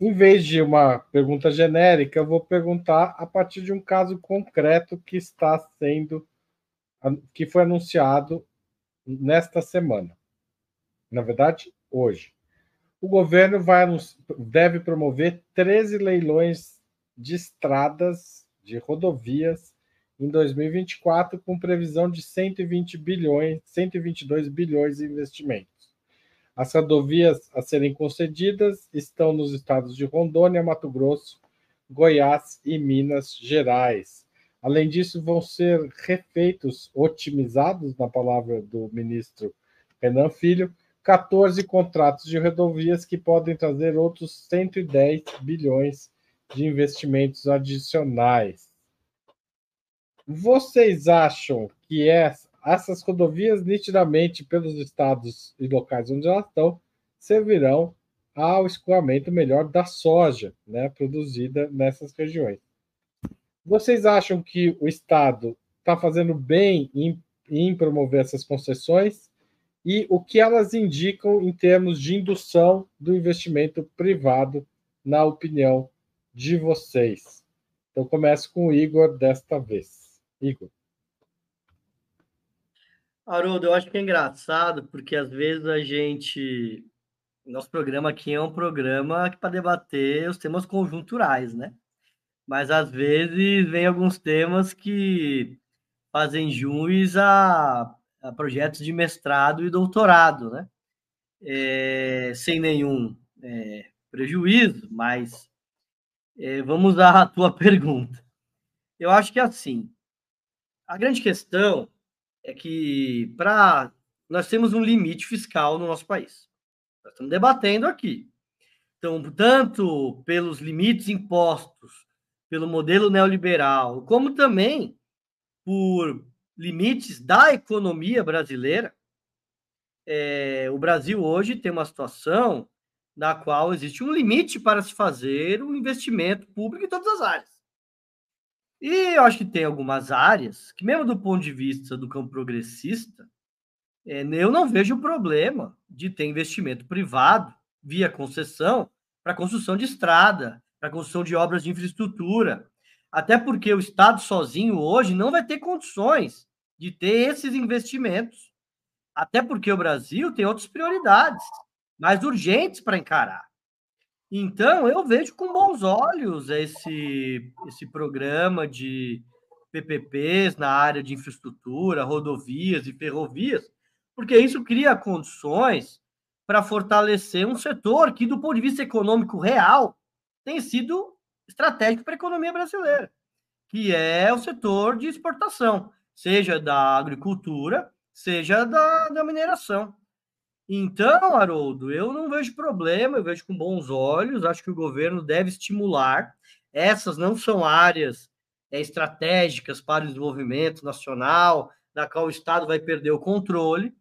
Em vez de uma pergunta genérica, eu vou perguntar a partir de um caso concreto que está sendo que foi anunciado nesta semana. Na verdade, hoje. O governo vai deve promover 13 leilões de estradas, de rodovias em 2024, com previsão de 120 bilhões, 122 bilhões de investimentos. As rodovias a serem concedidas estão nos estados de Rondônia, Mato Grosso, Goiás e Minas Gerais. Além disso, vão ser refeitos, otimizados, na palavra do ministro Renan Filho, 14 contratos de rodovias que podem trazer outros 110 bilhões de investimentos adicionais. Vocês acham que essas rodovias, nitidamente, pelos estados e locais onde elas estão, servirão ao escoamento melhor da soja né, produzida nessas regiões? Vocês acham que o Estado está fazendo bem em, em promover essas concessões? E o que elas indicam em termos de indução do investimento privado, na opinião de vocês? Então, começo com o Igor desta vez. Igor. Haroldo, eu acho que é engraçado, porque às vezes a gente. Nosso programa aqui é um programa para debater os temas conjunturais, né? Mas às vezes vem alguns temas que fazem jus a, a projetos de mestrado e doutorado, né? É, sem nenhum é, prejuízo, mas é, vamos à tua pergunta. Eu acho que assim, a grande questão é que para nós temos um limite fiscal no nosso país. Nós estamos debatendo aqui. Então, tanto pelos limites impostos pelo modelo neoliberal, como também por limites da economia brasileira, é, o Brasil hoje tem uma situação na qual existe um limite para se fazer um investimento público em todas as áreas. E eu acho que tem algumas áreas que, mesmo do ponto de vista do campo progressista, é, eu não vejo problema de ter investimento privado via concessão para construção de estrada, para construção de obras de infraestrutura. Até porque o Estado sozinho hoje não vai ter condições de ter esses investimentos. Até porque o Brasil tem outras prioridades mais urgentes para encarar. Então, eu vejo com bons olhos esse, esse programa de PPPs na área de infraestrutura, rodovias e ferrovias, porque isso cria condições para fortalecer um setor que, do ponto de vista econômico real, tem sido estratégico para a economia brasileira, que é o setor de exportação, seja da agricultura, seja da, da mineração. Então, Haroldo, eu não vejo problema, eu vejo com bons olhos, acho que o governo deve estimular. Essas não são áreas é, estratégicas para o desenvolvimento nacional, da qual o Estado vai perder o controle.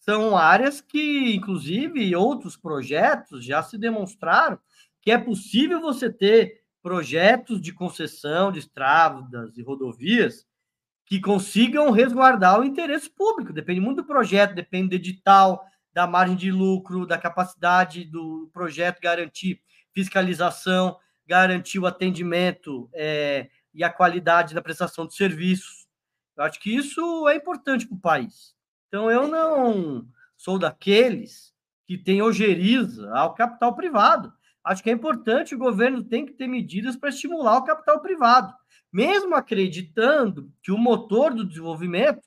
São áreas que, inclusive, outros projetos já se demonstraram que é possível você ter projetos de concessão de estradas e rodovias que consigam resguardar o interesse público. Depende muito do projeto, depende do edital, da margem de lucro, da capacidade do projeto garantir fiscalização, garantir o atendimento é, e a qualidade da prestação de serviços. Eu acho que isso é importante para o país. Então, eu não sou daqueles que tem ojeriza ao capital privado. Acho que é importante, o governo tem que ter medidas para estimular o capital privado, mesmo acreditando que o motor do desenvolvimento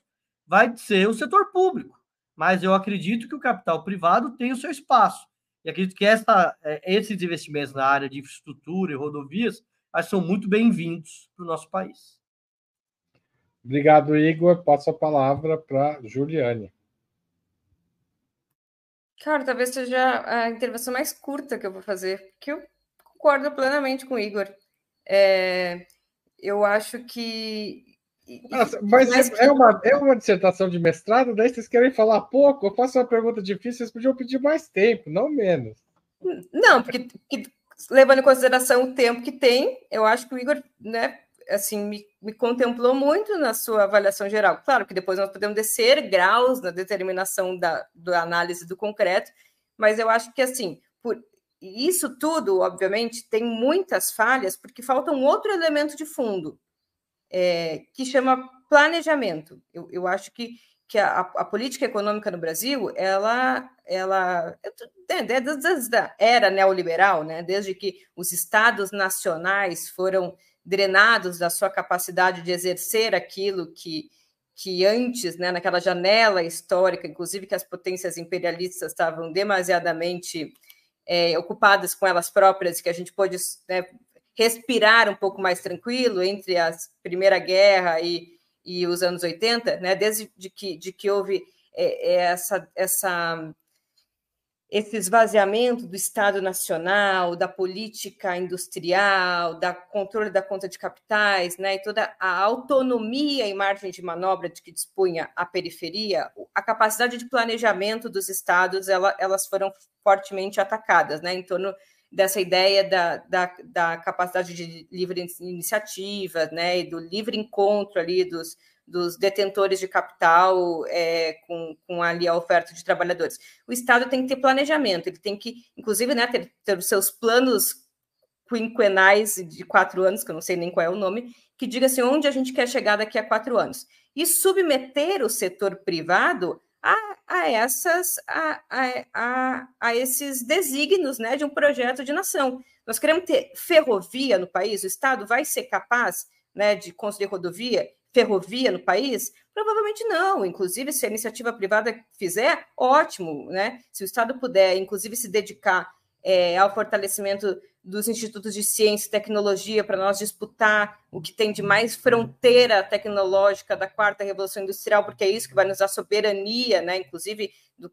vai ser o setor público. Mas eu acredito que o capital privado tem o seu espaço. E acredito que essa, é, esses investimentos na área de infraestrutura e rodovias são muito bem-vindos para o nosso país. Obrigado, Igor. Passo a palavra para Juliane. Cara, talvez seja a intervenção mais curta que eu vou fazer, porque eu concordo plenamente com o Igor. É, eu acho que. Nossa, mas é, é, uma, é uma dissertação de mestrado, daí vocês querem falar pouco? Eu faço uma pergunta difícil, vocês podiam pedir mais tempo, não menos. Não, porque, porque levando em consideração o tempo que tem, eu acho que o Igor, né, assim, me, me, contemplou muito na sua avaliação geral. Claro que depois nós podemos descer graus na determinação da, da análise do concreto, mas eu acho que, assim, por, isso tudo, obviamente, tem muitas falhas, porque falta um outro elemento de fundo, é, que chama planejamento. Eu, eu acho que, que a, a, política econômica no Brasil, ela, ela é, desde a era neoliberal, né, desde que os estados nacionais foram drenados da sua capacidade de exercer aquilo que, que antes, né, naquela janela histórica, inclusive que as potências imperialistas estavam demasiadamente é, ocupadas com elas próprias, que a gente pôde né, respirar um pouco mais tranquilo entre a Primeira Guerra e, e os anos 80, né, desde de que, de que houve é, é essa, essa esse esvaziamento do Estado Nacional, da política industrial, da controle da conta de capitais, né, e toda a autonomia e margem de manobra de que dispunha a periferia, a capacidade de planejamento dos estados, ela, elas foram fortemente atacadas, né, em torno dessa ideia da, da, da capacidade de livre iniciativa, né, e do livre encontro ali dos, dos detentores de capital é, com, com ali a oferta de trabalhadores. O Estado tem que ter planejamento, ele tem que, inclusive, né, ter, ter os seus planos quinquenais de quatro anos, que eu não sei nem qual é o nome, que diga assim onde a gente quer chegar daqui a quatro anos. E submeter o setor privado a, a essas a, a, a, esses desígnios né, de um projeto de nação. Nós queremos ter ferrovia no país, o Estado vai ser capaz né, de construir rodovia ferrovia no país? Provavelmente não. Inclusive, se a iniciativa privada fizer, ótimo, né? Se o Estado puder, inclusive, se dedicar é, ao fortalecimento dos institutos de ciência e tecnologia para nós disputar o que tem de mais fronteira tecnológica da quarta revolução industrial, porque é isso que vai nos dar soberania, né? Inclusive do,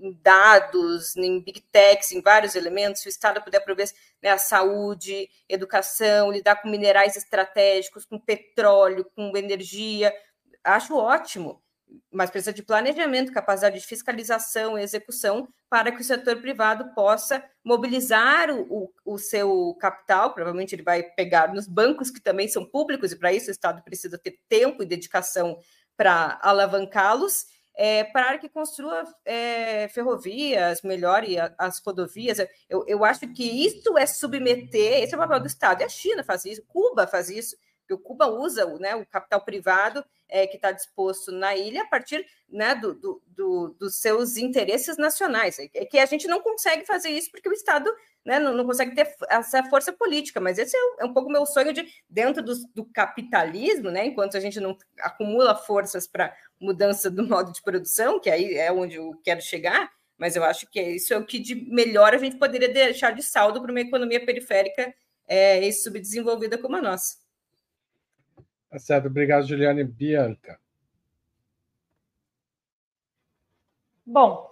em dados, em big techs, em vários elementos, se o Estado puder prover né, a saúde, educação, lidar com minerais estratégicos, com petróleo, com energia, acho ótimo, mas precisa de planejamento, capacidade de fiscalização e execução para que o setor privado possa mobilizar o, o, o seu capital, provavelmente ele vai pegar nos bancos que também são públicos, e para isso o Estado precisa ter tempo e dedicação para alavancá-los, é, para que construa é, ferrovias, melhore as rodovias. Eu, eu acho que isso é submeter, esse é o papel do Estado, e a China faz isso, Cuba faz isso, porque o Cuba usa né, o capital privado é, que está disposto na ilha a partir né, do, do, do, dos seus interesses nacionais. É que a gente não consegue fazer isso porque o Estado né, não, não, consegue ter essa força política, mas esse é, é um pouco meu sonho de, dentro do, do, capitalismo, né, enquanto a gente não acumula forças para mudança do modo de produção, que aí é onde eu quero chegar, mas eu acho que isso é o que de melhor a gente poderia deixar de saldo para uma economia periférica é, e subdesenvolvida como a nossa. Tá certo, obrigado, Juliane Bianca. Bom,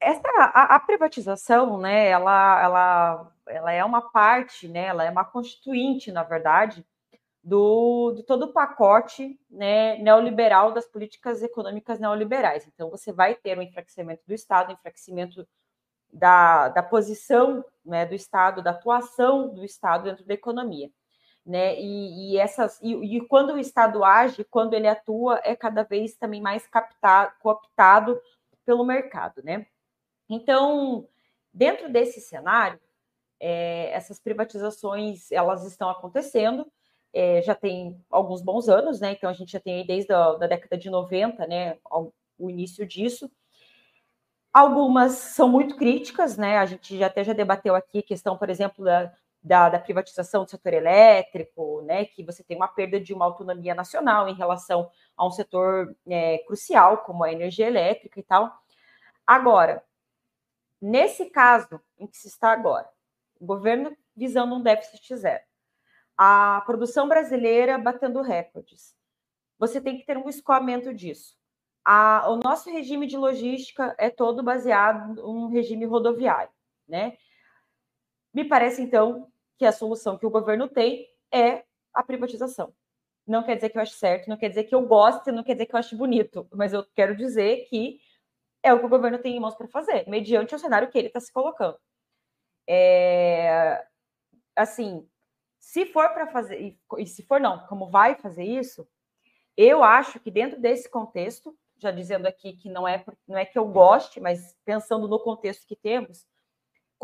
essa a, a, privatização, né, ela, ela, ela é uma parte, né, ela é uma constituinte, na verdade, do, de todo o pacote né, neoliberal das políticas econômicas neoliberais. Então, você vai ter um enfraquecimento do Estado, enfraquecimento da, da posição né, do Estado, da atuação do Estado dentro da economia. Né? E, e essas e, e, quando o Estado age, quando ele atua, é cada vez também mais captado, cooptado pelo mercado, né? Então, dentro desse cenário, é, essas privatizações elas estão acontecendo, é, já tem alguns bons anos, né? Então a gente já tem desde a da década de 90, né? O início disso. Algumas são muito críticas, né? A gente já até já debateu aqui a questão, por exemplo, da, da, da, privatização do setor elétrico, né, que você tem uma perda de uma autonomia nacional em relação a um setor é, crucial, como a energia elétrica e tal. Agora, nesse caso em que se está agora, o governo visando um déficit zero, a produção brasileira batendo recordes, você tem que ter um escoamento disso. A, o nosso regime de logística é todo baseado em um regime rodoviário, né? Me parece, então, que a solução que o governo tem é a privatização. Não quer dizer que eu acho certo, não quer dizer que eu goste, não quer dizer que eu acho bonito, mas eu quero dizer que é o que o governo tem em mãos para fazer, mediante o cenário que ele está se colocando. É, assim, se for para fazer, e se for não, como vai fazer isso, eu acho que dentro desse contexto, já dizendo aqui que não é, não é que eu goste, mas pensando no contexto que temos,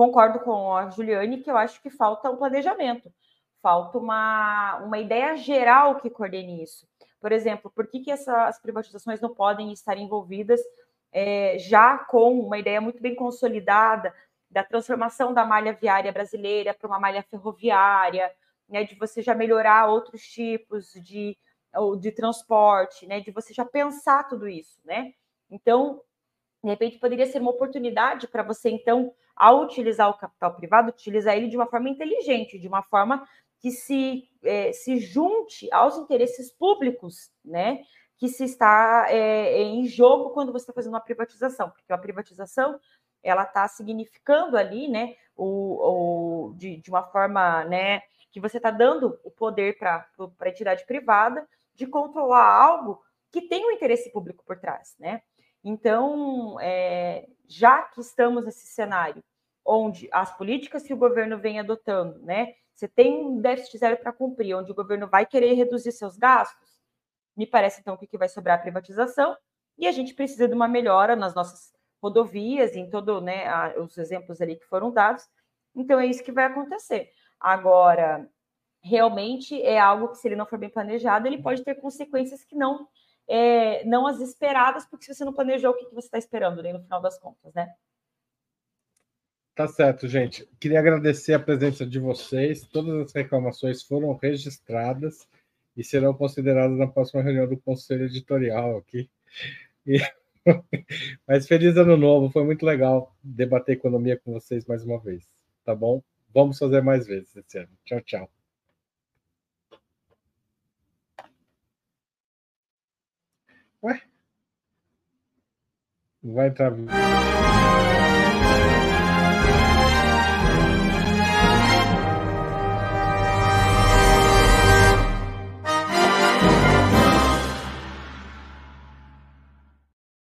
concordo com a Juliane que eu acho que falta um planejamento, falta uma, uma ideia geral que coordene isso. Por exemplo, por que, que essas privatizações não podem estar envolvidas é, já com uma ideia muito bem consolidada da transformação da malha viária brasileira para uma malha ferroviária, né, de você já melhorar outros tipos de, de transporte, né, de você já pensar tudo isso, né? Então, de repente, poderia ser uma oportunidade para você, então, ao utilizar o capital privado, utilizar ele de uma forma inteligente, de uma forma que se, é, se junte aos interesses públicos, né? Que se está é, em jogo quando você está fazendo uma privatização, porque a privatização ela está significando ali, né, o, o de, de, uma forma, né, que você está dando o poder para a entidade privada de controlar algo que tem um interesse público por trás, né? Então, é, já que estamos nesse cenário onde as políticas que o governo vem adotando, né, você tem um déficit zero para cumprir, onde o governo vai querer reduzir seus gastos, me parece então que vai sobrar é a privatização e a gente precisa de uma melhora nas nossas rodovias, em todo, né, os exemplos ali que foram dados. Então é isso que vai acontecer. Agora, realmente é algo que, se ele não for bem planejado, ele pode ter consequências que não é, não as esperadas, porque se você não planejou, o que, que você está esperando né, no final das contas, né? Tá certo, gente. Queria agradecer a presença de vocês. Todas as reclamações foram registradas e serão consideradas na próxima reunião do Conselho Editorial aqui. E... Mas feliz ano novo, foi muito legal debater economia com vocês mais uma vez, tá bom? Vamos fazer mais vezes esse ano. Tchau, tchau. Ué? Vai entrar.